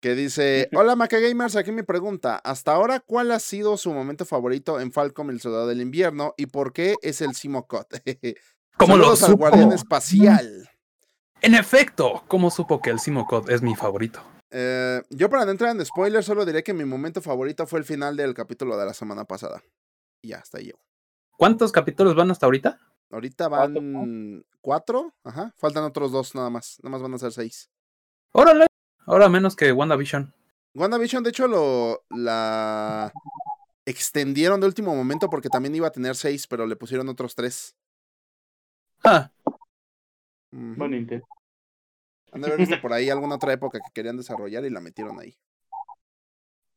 que dice, hola Maca Gamers, aquí mi pregunta, hasta ahora, ¿cuál ha sido su momento favorito en Falcon el Soldado del Invierno y por qué es el Simocot? ¿Cómo lo Saludos al supo? Guardián Espacial. En efecto, ¿cómo supo que el Simocod es mi favorito? Eh, yo para no entrar en spoilers, solo diré que mi momento favorito fue el final del capítulo de la semana pasada. Y ya, hasta ahí llego. ¿Cuántos capítulos van hasta ahorita? Ahorita van cuatro, ajá, faltan otros dos nada más, nada más van a ser seis. Órale, ahora menos que WandaVision. WandaVision, de hecho, lo la extendieron de último momento porque también iba a tener seis, pero le pusieron otros tres. Ah, Ujú. Buen intento. Han de haber visto por ahí alguna otra época que querían desarrollar y la metieron ahí.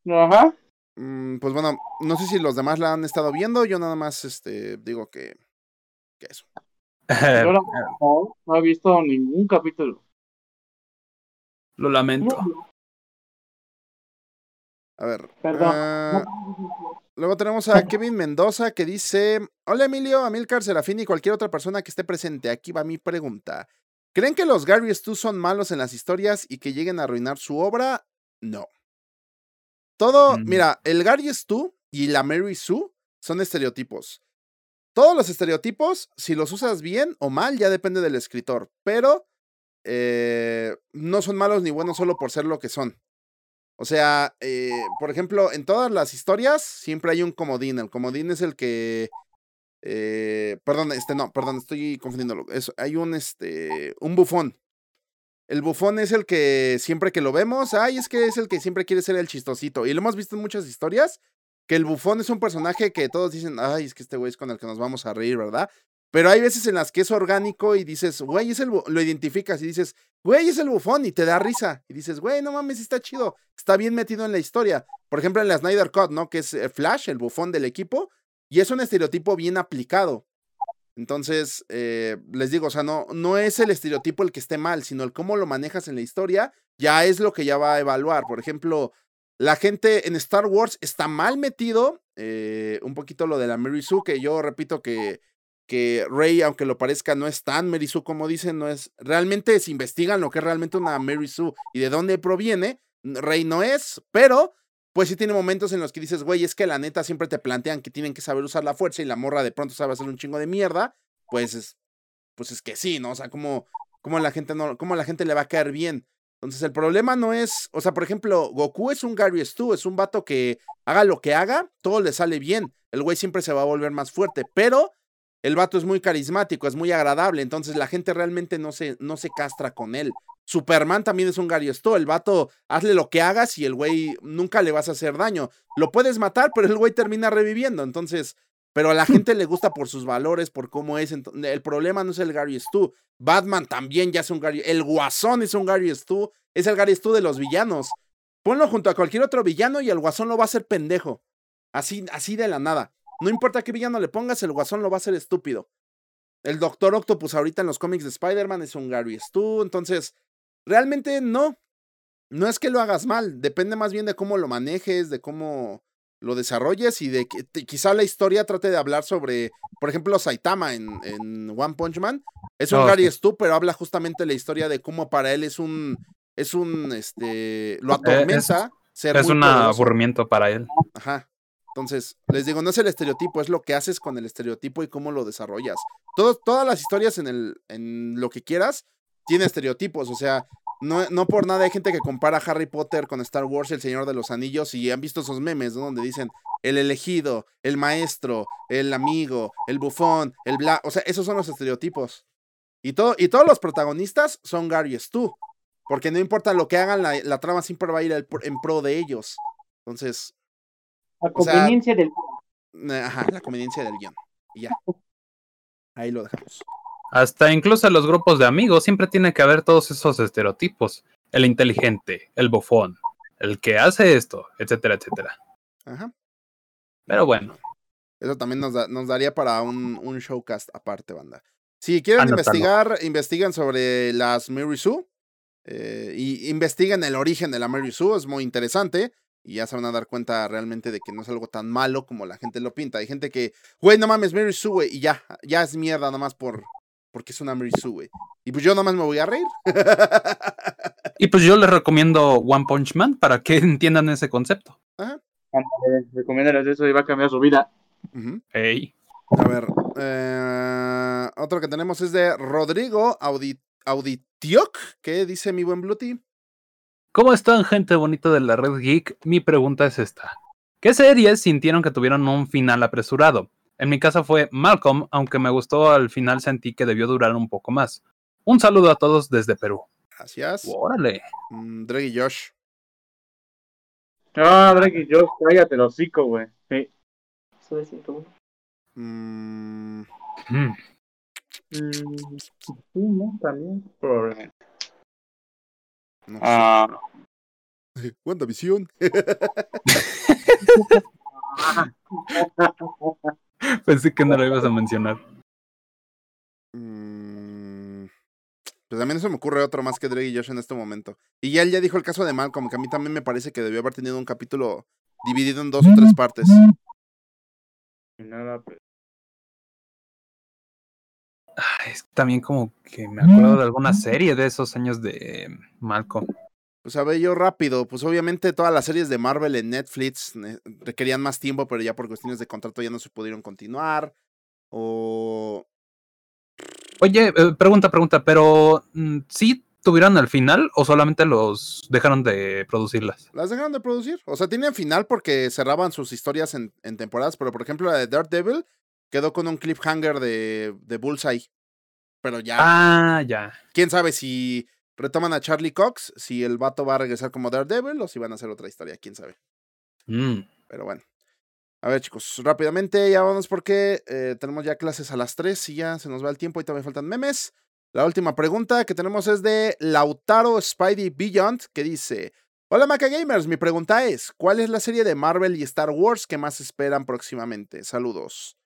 Ajá. Mm, pues bueno, no sé si los demás la han estado viendo. Yo nada más este, digo que, que eso. Yo no, no, no he visto ningún capítulo. lo lamento. A ver. Perdón. ah, luego tenemos a Kevin Mendoza que dice: Hola Emilio, Amilcar, Serafín y cualquier otra persona que esté presente. Aquí va mi pregunta. ¿Creen que los Gary Stu son malos en las historias y que lleguen a arruinar su obra? No. Todo, Mm. mira, el Gary Stu y la Mary Sue son estereotipos. Todos los estereotipos, si los usas bien o mal, ya depende del escritor. Pero eh, no son malos ni buenos solo por ser lo que son. O sea, eh, por ejemplo, en todas las historias siempre hay un comodín. El comodín es el que eh, perdón, este no, perdón, estoy confundiéndolo. Es, hay un este un bufón. El bufón es el que siempre que lo vemos, ay, es que es el que siempre quiere ser el chistosito. Y lo hemos visto en muchas historias, que el bufón es un personaje que todos dicen, ay, es que este güey es con el que nos vamos a reír, ¿verdad? Pero hay veces en las que es orgánico y dices, güey, es el bu-", lo identificas y dices, güey, es el bufón y te da risa. Y dices, güey, no mames, está chido, está bien metido en la historia. Por ejemplo, en la Snyder Cut, ¿no? Que es eh, Flash, el bufón del equipo, y es un estereotipo bien aplicado. Entonces, eh, les digo, o sea, no, no es el estereotipo el que esté mal, sino el cómo lo manejas en la historia, ya es lo que ya va a evaluar. Por ejemplo, la gente en Star Wars está mal metido, eh, un poquito lo de la Mary Sue, que yo repito que, que Rey, aunque lo parezca, no es tan Mary Sue como dicen, no es, realmente se investigan lo que es realmente una Mary Sue y de dónde proviene, Rey no es, pero pues sí tiene momentos en los que dices, güey, es que la neta siempre te plantean que tienen que saber usar la fuerza y la morra de pronto sabe hacer un chingo de mierda, pues es, pues es que sí, ¿no? O sea, como, como la gente no, como la gente le va a caer bien. Entonces el problema no es, o sea, por ejemplo, Goku es un Gary Stu, es un vato que haga lo que haga, todo le sale bien. El güey siempre se va a volver más fuerte, pero el vato es muy carismático, es muy agradable, entonces la gente realmente no se, no se castra con él. Superman también es un Gary Stu, el vato, hazle lo que hagas y el güey nunca le vas a hacer daño. Lo puedes matar, pero el güey termina reviviendo, entonces, pero a la gente le gusta por sus valores, por cómo es. el problema no es el Gary Stu. Batman también ya es un Gary, el Guasón es un Gary Stu, es el Gary Stu de los villanos. Ponlo junto a cualquier otro villano y el Guasón lo va a hacer pendejo. Así, así de la nada. No importa qué villano le pongas, el Guasón lo va a hacer estúpido. El Doctor Octopus ahorita en los cómics de Spider-Man es un Gary Stu, entonces realmente no. No es que lo hagas mal, depende más bien de cómo lo manejes, de cómo lo desarrolles y de que quizá la historia trate de hablar sobre, por ejemplo, Saitama en, en One Punch Man. Es un Oh, Gary sí. Stu, pero habla justamente la historia de cómo para él es un, es un, este, lo Eh, es- atormenta ser Es un poderoso. aburrimiento para él. Ajá. Entonces, les digo, no es el estereotipo, es lo que haces con el estereotipo y cómo lo desarrollas. Todo- todas las historias en, el, en lo que quieras tienen estereotipos, o sea, no, no por nada hay gente que compara Harry Potter con Star Wars y El Señor de los Anillos y han visto esos memes, ¿no? Donde dicen el elegido, el maestro, el amigo, el bufón, el bla... O sea, esos son los estereotipos. Y, todo, y todos los protagonistas son Gary Stu, porque no importa lo que hagan, la, la trama siempre va a ir en pro de ellos. Entonces, A o sea, conveniencia del. eh, Ajá, la conveniencia del guion. Y ya. Ahí lo dejamos. Hasta incluso en los grupos de amigos siempre tiene que haber todos esos estereotipos. El inteligente, el bufón, el que hace esto, etcétera, etcétera. Ajá. Pero bueno, Eso también nos, da- nos daría para un, un showcast aparte, banda. Si quieren investigar, investiguen sobre las Mary Sue. eh, y investiguen el origen de la Mary Sue, es muy interesante. Y ya se van a dar cuenta realmente de que no es algo tan malo como la gente lo pinta. Hay gente que, güey, no mames, Mary Sue, güey, y ya, ya es mierda nada más por, porque es una Mary Sue, güey. Y pues yo nada más me voy a reír. y pues yo les recomiendo One Punch Man para que entiendan ese concepto. Ándale, Recomiéndales eso y va a cambiar su vida. Ey. A ver, eh, otro que tenemos es de Rodrigo Audi- Auditioc, que dice mi buen Bluty. ¿Cómo están, gente bonita de la red geek? Mi pregunta es esta. ¿Qué series sintieron que tuvieron un final apresurado? En mi caso fue Malcolm, aunque me gustó al final sentí que debió durar un poco más. Un saludo a todos desde Perú. Gracias. Órale. Mm, Drake y Josh. Ah, Drake y yo, cállate el hocico, güey. Sí. Eso es 101. Mm, Mm. Mm, sí, ¿no? También. Probablemente. no Ah, sé. WandaVision. Pensé que no lo ibas a mencionar. Mm, pues también se me ocurre otro más que Drake y Josh en este momento. Y ya él ya dijo el caso de Malcolm, que a mí también me parece que debió haber tenido un capítulo dividido en dos o tres partes. y nada, pues. Ay, es que también como que me acuerdo de alguna serie de esos años de Malcolm. Pues a ver, yo rápido, pues obviamente todas las series de Marvel en Netflix ne- requerían más tiempo, pero ya por cuestiones de contrato ya no se pudieron continuar. O Oye, eh, pregunta, pregunta, pero mm, ¿sí tuvieron el final o solamente los dejaron de producirlas? las dejaron de producir. O sea, tenían final porque cerraban sus historias en, en temporadas, pero por ejemplo la de Daredevil quedó con un cliffhanger de, de Bullseye. Pero ya, Ah, ya. quién sabe si retoman a Charlie Cox, si el vato va a regresar como Daredevil o si van a hacer otra historia, quién sabe. Mm. Pero bueno. A ver, chicos, rápidamente, ya vamos porque eh, tenemos ya clases a las 3 y ya se nos va el tiempo y todavía faltan memes. La última pregunta que tenemos es de Lautaro Spidey Beyond, que dice: Hola Maca Gamers, mi pregunta es: ¿Cuál es la serie de Marvel y Star Wars que más esperan próximamente? Saludos.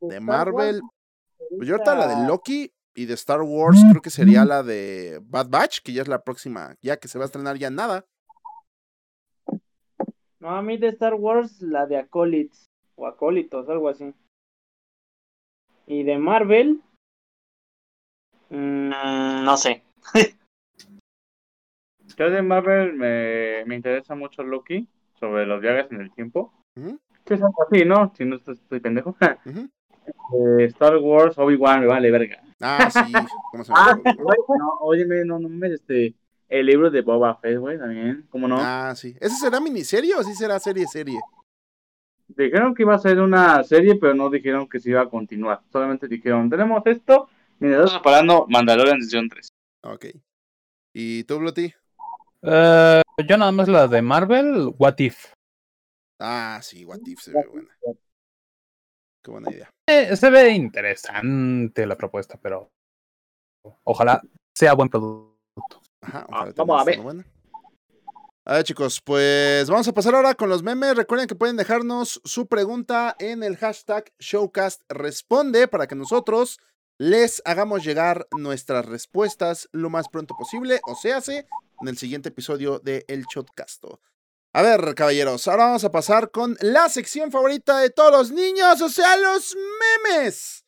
De Marvel, pues yo ahorita la de Loki y de Star Wars creo que sería la de Bad Batch, que ya es la próxima, ya que se va a estrenar ya nada. No, a mí de Star Wars, la de Acolytes. O Acólitos, algo así. Y de Marvel, Mm, no sé. Yo de Marvel me, me interesa mucho Loki sobre los viajes en el tiempo. Que es algo así, ¿no? Si no estoy, estoy pendejo. Eh, Star Wars, Obi-Wan, me vale verga. Ah, sí. ¿Cómo se Ah, llama? güey, no, óyeme, no, no me este. El libro de Boba Fett, güey, también. ¿Cómo no? Ah, sí. ¿Ese será miniserie o sí será serie serie? Dijeron que iba a ser una serie, pero no dijeron que se iba a continuar. Solamente dijeron, tenemos esto. Mira, estamos preparando Mandalorian Edición 3. Ok. ¿Y tú, Bloody? Eh, yo nada más la de Marvel, What If. Ah, sí, What If se ve buena. Qué buena idea. Eh, se ve interesante la propuesta, pero ojalá sea buen producto. Ajá, Ah, vamos a ver. buena. A ver, chicos, pues vamos a pasar ahora con los memes. Recuerden que pueden dejarnos su pregunta en el hashtag Showcast Responde para que nosotros les hagamos llegar nuestras respuestas lo más pronto posible, o se hace en el siguiente episodio de El Shotcasto. A ver, caballeros, ahora vamos a pasar con la sección favorita de todos los niños, o sea, los memes.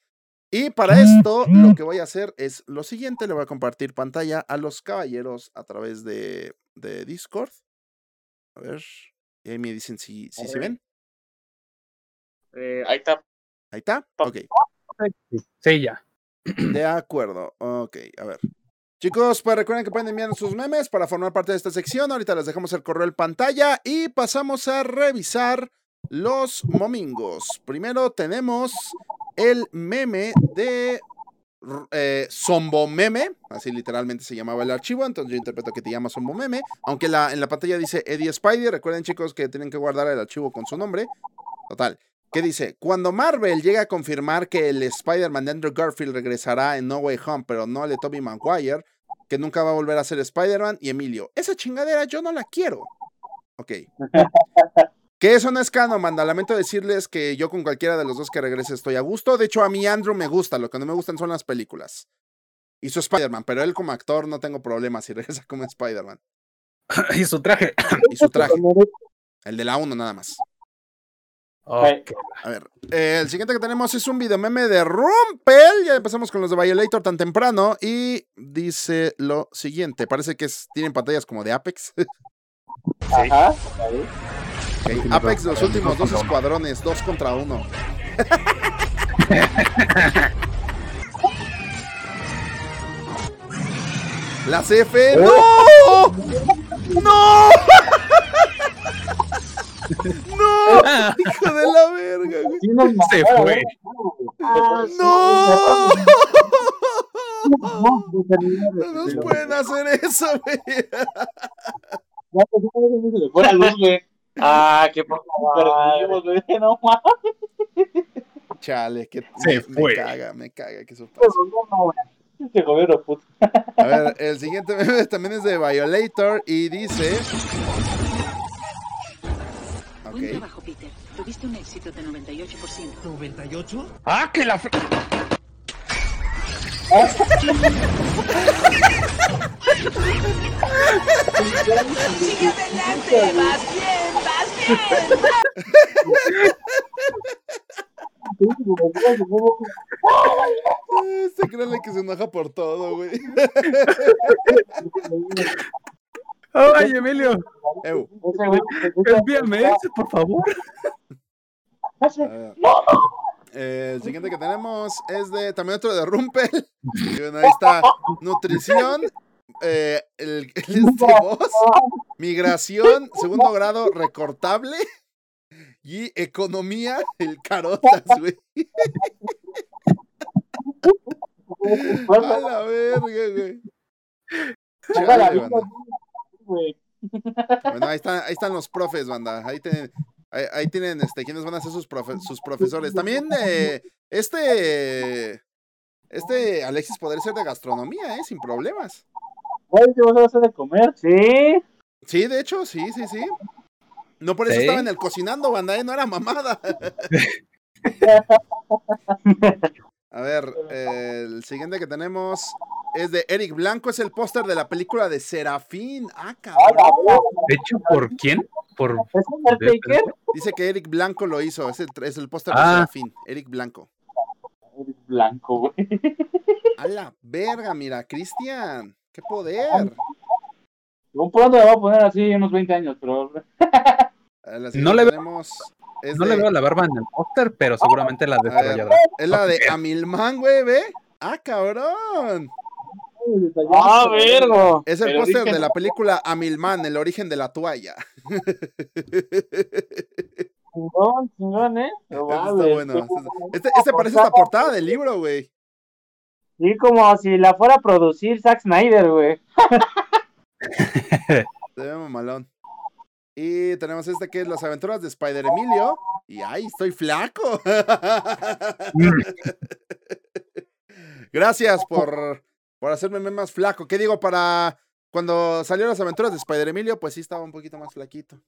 Y para esto, lo que voy a hacer es lo siguiente: le voy a compartir pantalla a los caballeros a través de, de Discord. A ver, y ahí me dicen si, si se ven. Eh, ahí está. Ahí está. Ok. Sí, ya. De acuerdo. Ok, a ver. Chicos, pues recuerden que pueden enviar sus memes para formar parte de esta sección. Ahorita les dejamos el correo en pantalla y pasamos a revisar los momingos. Primero tenemos el meme de eh, Zombo Meme, así literalmente se llamaba el archivo, entonces yo interpreto que te llama Zombo Meme, aunque la, en la pantalla dice Eddie Spidey. Recuerden, chicos, que tienen que guardar el archivo con su nombre. Total. ¿Qué dice? Cuando Marvel llega a confirmar que el Spider-Man de Andrew Garfield regresará en No Way Home, pero no el de Tobey Maguire, que nunca va a volver a ser Spider-Man, y Emilio, esa chingadera yo no la quiero. Ok. que eso no es canon, manda. Lamento decirles que yo con cualquiera de los dos que regrese estoy a gusto. De hecho, a mí Andrew me gusta, lo que no me gustan son las películas. Y su Spider-Man, pero él como actor no tengo problemas si regresa como Spider-Man. y su traje. Y su traje, el de la 1 nada más. A ver, eh, el siguiente que tenemos es un video meme de Rumpel. Ya empezamos con los de Violator tan temprano. Y dice lo siguiente: parece que es- tienen pantallas como de Apex. Ajá. Apex, los últimos dos escuadrones, dos contra uno. La CF. ¡No! ¡No! ¡No! ¡Hijo de la verga, güey! Se fue. ¡No! No nos pueden hacer eso, güey. Luz, güey. Ah, qué poca Perdimos, güey. No mames. Chale, que Se me, fue. me caga, me caga que eso pase. A ver, el siguiente meme también es de Violator y dice. Buen Ok. trabajo, Peter. Tuviste un éxito de 98%. ¿98? ¡Ah, que la. Este créanle que se enoja por todo, güey. ¡Ay, Emilio! Eu, Envíame ese, por favor. a ver. Eh, el siguiente que tenemos es de también otro de Rumpel. Y bueno, ahí está nutrición, eh, el, el este voz, migración, segundo grado recortable Y economía, el carotas, güey. A la verga, güey. Chale. Güey. Bueno, ahí están, ahí están los profes, banda. Ahí tienen, ahí, ahí tienen este, quiénes van a ser sus, profe- sus profesores. También eh, este, este Alexis podría ser de gastronomía, ¿eh? Sin problemas. Güey, ¿qué vas a hacer de comer? Sí, Sí, de hecho, sí, sí, sí. No por eso Sí. estaba en el cocinando, banda, ¿eh? No era mamada. A ver, eh, el siguiente que tenemos es de Eric Blanco, es el póster de la película de Serafín. Ah, cabrón. ¿Hecho por quién? Por. Dice que Eric Blanco lo hizo, es el, es el póster de Ah. Serafín. Eric Blanco. Eres blanco, güey. A la verga, mira, Cristian. ¡Qué poder! Un pronto le voy a poner así unos 20 años, pero. No le veo- tenemos. Es, No de- le veo la barba en el póster, pero seguramente la desarrolladora. es la de Amilman, güey, ¿ve? ¡Ah, cabrón! Ah, vergo. Es el póster de la película Amilman, el origen de la toalla. Chingón, chingón, ¿eh? No Este está bueno. Este, este parece esta portada del libro, güey. Sí, como si la fuera a producir Zack Snyder, güey. Se ve mamalón. Y tenemos este que es Las aventuras de Spider Emilio. Y ay, estoy flaco. Gracias por, por hacerme más flaco. ¿Qué digo? Para cuando salió las aventuras de Spider Emilio, pues sí estaba un poquito más flaquito.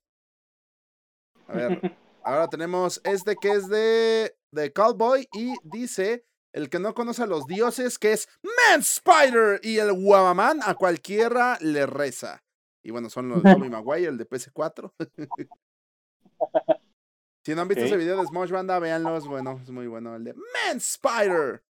A ver, ahora tenemos este que es de, de Cowboy y dice el que no conoce a los dioses que es Man Spider y el Guabaman a cualquiera le reza. Y bueno, son los Tommy Maguire, el de PS4. si no han visto ese video de Smosh Banda, véanlo, es bueno, es muy bueno. El de Man Spider.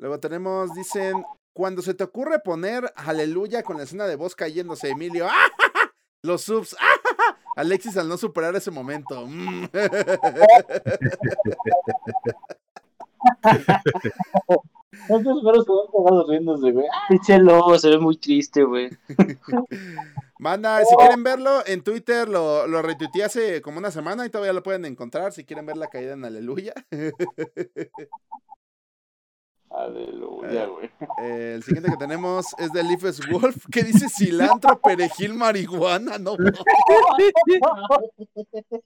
Luego tenemos, dicen, cuando se te ocurre poner aleluya con la escena de voz cayéndose, Emilio. ¡ah, ja, ja! Los subs. ¡ah, ja! Alexis al no superar ese momento. Mm. ¿Cuántos perros quedaron cagados riéndose, güey? Pinche lobo, se ve muy triste, güey. Manda, si quieren verlo, en Twitter lo, lo retuiteé hace como una semana y todavía lo pueden encontrar. Si quieren ver la caída en Aleluya. Aleluya, güey. Eh, el siguiente que tenemos es de Leafes Wolf, que dice cilantro, perejil, marihuana. No.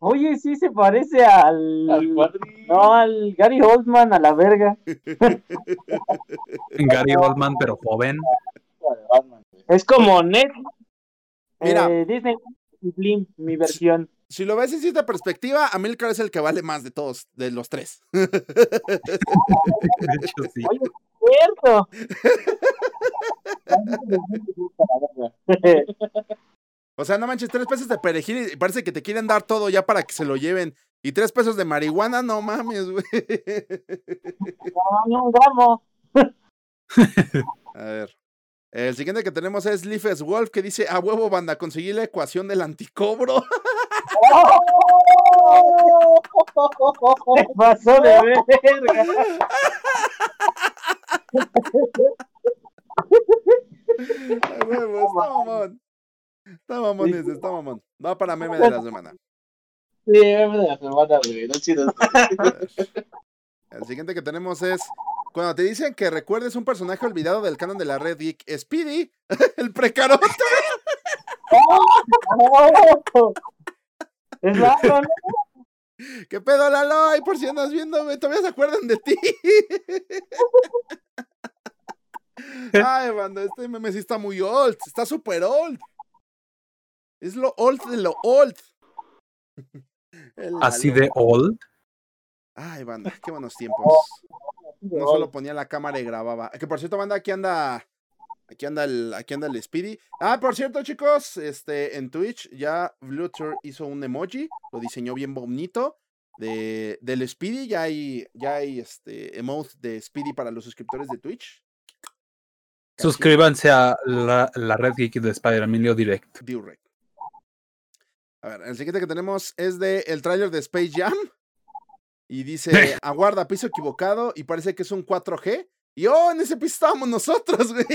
Oye, sí se parece al. Al cuadri. No, al Gary Oldman, a la verga. Gary Oldman, pero joven. Es como Ned. Mira. Eh, Disney mi versión. Si lo ves en cierta perspectiva, Amilcar es el que vale más de todos, de los tres. De hecho, sí. Oye, cierto. O sea, no manches, tres pesos de perejil y parece que te quieren dar todo ya para que se lo lleven. Y tres pesos de marihuana, no mames, güey. No, no, vamos. A ver. El siguiente que tenemos es Leafes Wolf que dice, a huevo banda, conseguí la ecuación del anticobro. Se pasó de verga. Está mamón. Está mamón ese, está mamón. Va para meme de la semana. Sí, meme de la semana, güey. No chido. El siguiente que tenemos es, cuando te dicen que recuerdes un personaje olvidado del canon de la Red Geek, Speedy, el precaroto. Es raro, ¿no? ¿Qué pedo, Lalo? Ay, por si andas viéndome, todavía se acuerdan de ti. Ay, banda, este meme sí está muy old, está súper old. Es lo old de lo old. El Así Lalo. de old. Ay, banda, qué buenos tiempos. No solo ponía la cámara y grababa. Que por cierto, banda, aquí anda. Aquí anda el, aquí anda el Speedy. Ah, por cierto, chicos, este, en Twitch ya Bluetooth hizo un emoji, lo diseñó bien bonito. De, del Speedy, ya hay, ya hay este emote de Speedy para los suscriptores de Twitch. Suscríbanse a la, la red geek de Spider Emilio Direct. Direct. A ver, el siguiente que tenemos es de el tráiler de Space Jam. Y dice, aguarda, piso equivocado. Y parece que es un 4G. Y oh, en ese piso estábamos nosotros, güey.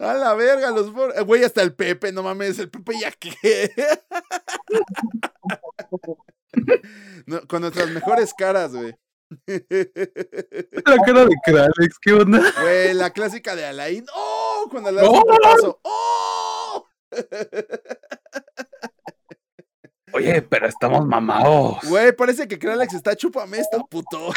A la verga, los eh, Güey, hasta el Pepe, no mames, el Pepe ya qué. No, con nuestras mejores caras, güey. La cara de Kralex, ¿qué onda? Güey, la clásica de Alain. ¡Oh! Cuando le das un ¡Oh! ¡Oh! Oye, pero estamos mamados. Güey, parece que Kralex está chúpame esta, puto.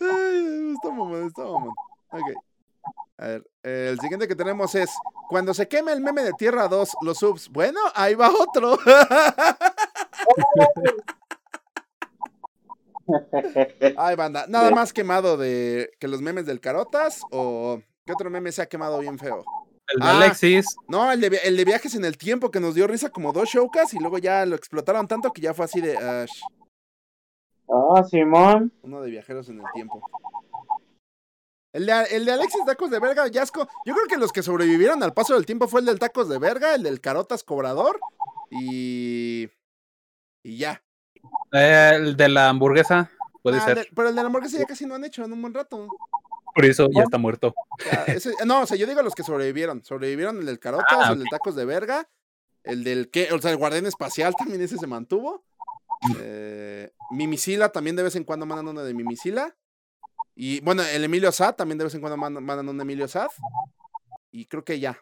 Ay, está mamón, está mamón. Ok. A ver, el siguiente que tenemos es: Cuando se queme el meme de Tierra 2, los subs. Bueno, ahí va otro. Ay, banda. Nada más quemado de que los memes del Carotas o qué otro meme se ha quemado bien feo. El de Ah. Alexis. No, el de, el de viajes en el tiempo que nos dio risa como dos showcas y luego ya lo explotaron tanto que ya fue así de ah, Simón. uno de viajeros en el tiempo. El de, el de Alexis Tacos de Verga, Yasco. Yo creo que los que sobrevivieron al paso del tiempo fue el del Tacos de Verga, el del Carotas Cobrador y. Y ya. Eh, el de la hamburguesa. Puede Ah, ser. de- pero el de la hamburguesa ya casi no han hecho en un buen rato. Por eso ya está muerto. Ese- no, o sea, yo digo los que sobrevivieron. Sobrevivieron el del Carotas, Ah, el del Tacos de Verga, el del que, o sea, el Guardián Espacial también ese se mantuvo. Eh, Mimicila también de vez en cuando mandan uno de Mimicila. Y bueno, el Emilio Sad también de vez en cuando mandan, un Emilio Sad. Y creo que ya.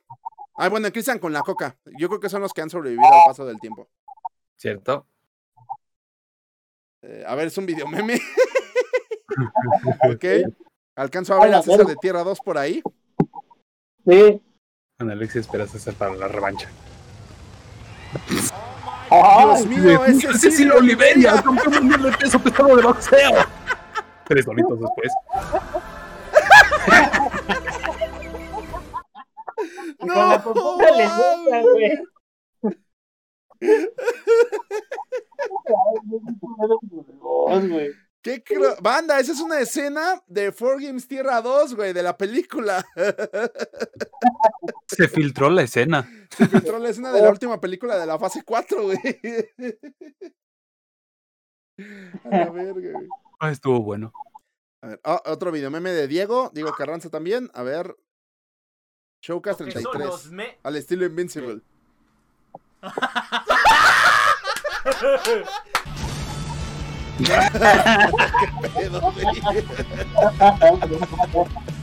Ah, bueno, Cristian con la coca. Yo creo que son los que han sobrevivido al paso del tiempo. ¿Cierto? Eh, a ver, es un video meme. ok. Alcanzo a ver a César de Tierra 2 por ahí. Sí. Con Alexis esperas hacer para la revancha. Dios mío, ese sí. Oliveria, campeón mundial de peso pesado de boxeo. Tres dolitos después. Con la popota le gusta, güey. Ay, güey. ¿Qué cro- Banda, esa es una escena de Four Games Tierra 2, güey, de la película. Se filtró la escena. Se filtró la escena de la última película de la fase 4, güey. A la verga, güey. Ah, estuvo bueno. A ver, ah, otro video meme de Diego, Diego Carranza también. A ver. Showcast que son 33. los me- Al estilo Invincible. ¿Qué pedo, güey?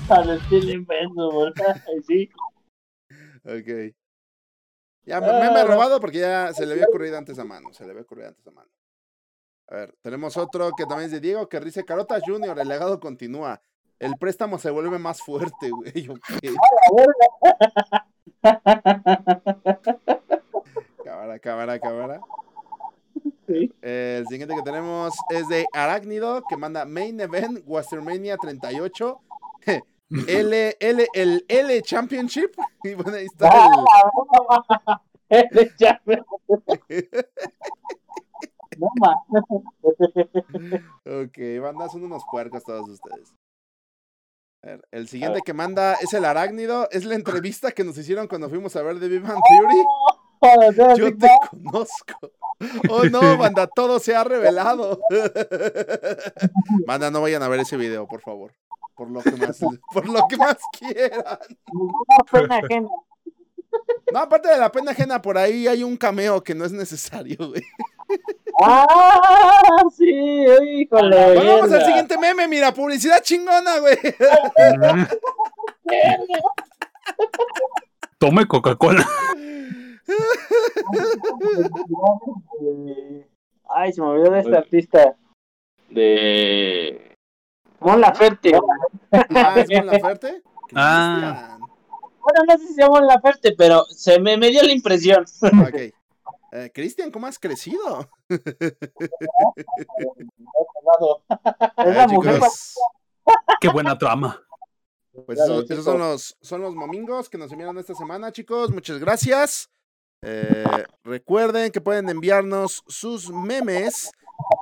Al estilo inmenso. Sí. Ok. Ya me, me he robado porque ya se le había ocurrido antes a mano. Se le había ocurrido antes a mano. A ver, tenemos otro que también es de Diego, que dice Carotas Junior, el legado continúa. El préstamo se vuelve más fuerte, güey. ok. Cámara, cámara, cámara. Sí. Eh, el siguiente que tenemos es de Arácnido, que manda Main Event Wastermania 38. L, L, el L Championship. Y bueno, ahí está el, Ya me- No. Ok, banda, son unos puercos todos ustedes. A ver, el siguiente que manda es el arácnido. Es la entrevista que nos hicieron cuando fuimos a ver The Big Bang Theory. Yo te conozco. Oh no, banda, todo se ha revelado. Banda, no vayan a ver ese video, por favor. Por lo que más, por lo que más quieran. Pena ajena. No, aparte de la pena ajena, por ahí hay un cameo que no es necesario, güey. Ah, sí, híjole. Bueno, vamos al siguiente meme, mira, publicidad chingona, güey. Tome Coca-Cola. Ay, se me olvidó de este artista. De. Mon Laferte. Ah, ¿es Mon Laferte? Ah. Bueno, no sé si se llama Mon Laferte, pero se me, me dio la impresión. Ok. Eh, Cristian, ¿cómo has crecido? Es la mujer Qué buena trama. pues eso- esos son los, son los momingos que nos enviaron esta semana, chicos. Muchas gracias. Eh, recuerden que pueden enviarnos sus memes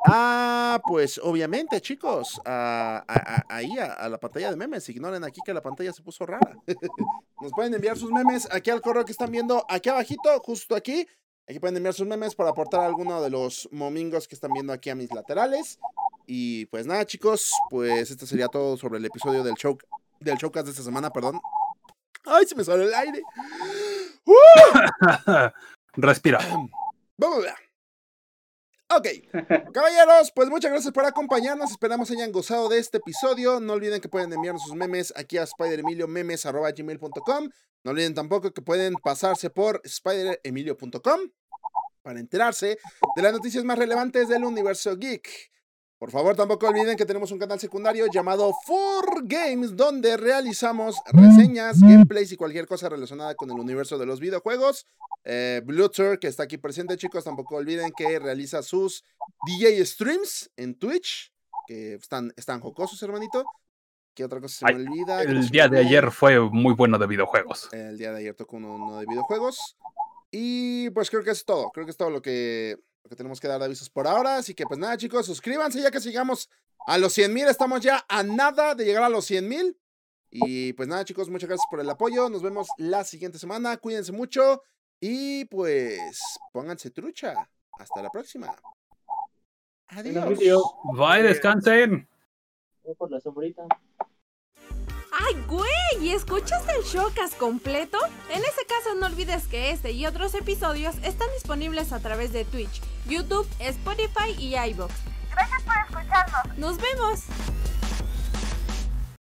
Ah, pues obviamente, chicos, a- ahí a, a la pantalla de memes. Ignoren aquí que la pantalla se puso rara. Nos pueden enviar sus memes aquí al correo que están viendo aquí abajito, justo aquí. Aquí pueden enviar sus memes para aportar alguno de los momingos que están viendo aquí a mis laterales. Y pues nada, chicos, pues esto sería todo sobre el episodio del show del showcast de esta semana, perdón. Ay, se me salió el aire. Respira. Ok, caballeros, pues muchas gracias por acompañarnos. Esperamos hayan gozado de este episodio. No olviden que pueden enviarnos sus memes aquí a spideremiliomemes.gmail.com. No olviden tampoco que pueden pasarse por spideremilio.com para enterarse de las noticias más relevantes del universo geek. Por favor, tampoco olviden que tenemos un canal secundario llamado For Games, donde realizamos reseñas, gameplays y cualquier cosa relacionada con el universo de los videojuegos. Eh, Bluetooth, que está aquí presente, chicos, tampoco olviden que realiza sus DJ streams en Twitch, que están, están jocosos, hermanito. ¿Qué otra cosa se Ay, me olvida? ¿Qué El día de ayer fue muy bueno de videojuegos. El día de ayer tocó uno, uno de videojuegos. Y pues creo que es todo. Creo que es todo lo que, lo que tenemos que dar de avisos por ahora. Así que pues nada, chicos, suscríbanse ya que sigamos a los 100 mil. Estamos ya a nada de llegar a los 100 mil. Y pues nada, chicos, muchas gracias por el apoyo. Nos vemos la siguiente semana. Cuídense mucho. Y pues pónganse trucha. Hasta la próxima. Adiós. Bye, descansen. Voy por la sombrita. ¡Ay, güey! ¿Y escuchaste el showcast completo? En ese caso no olvides que este y otros episodios están disponibles a través de Twitch, YouTube, Spotify y iVoox. Gracias por escucharnos. ¡Nos vemos!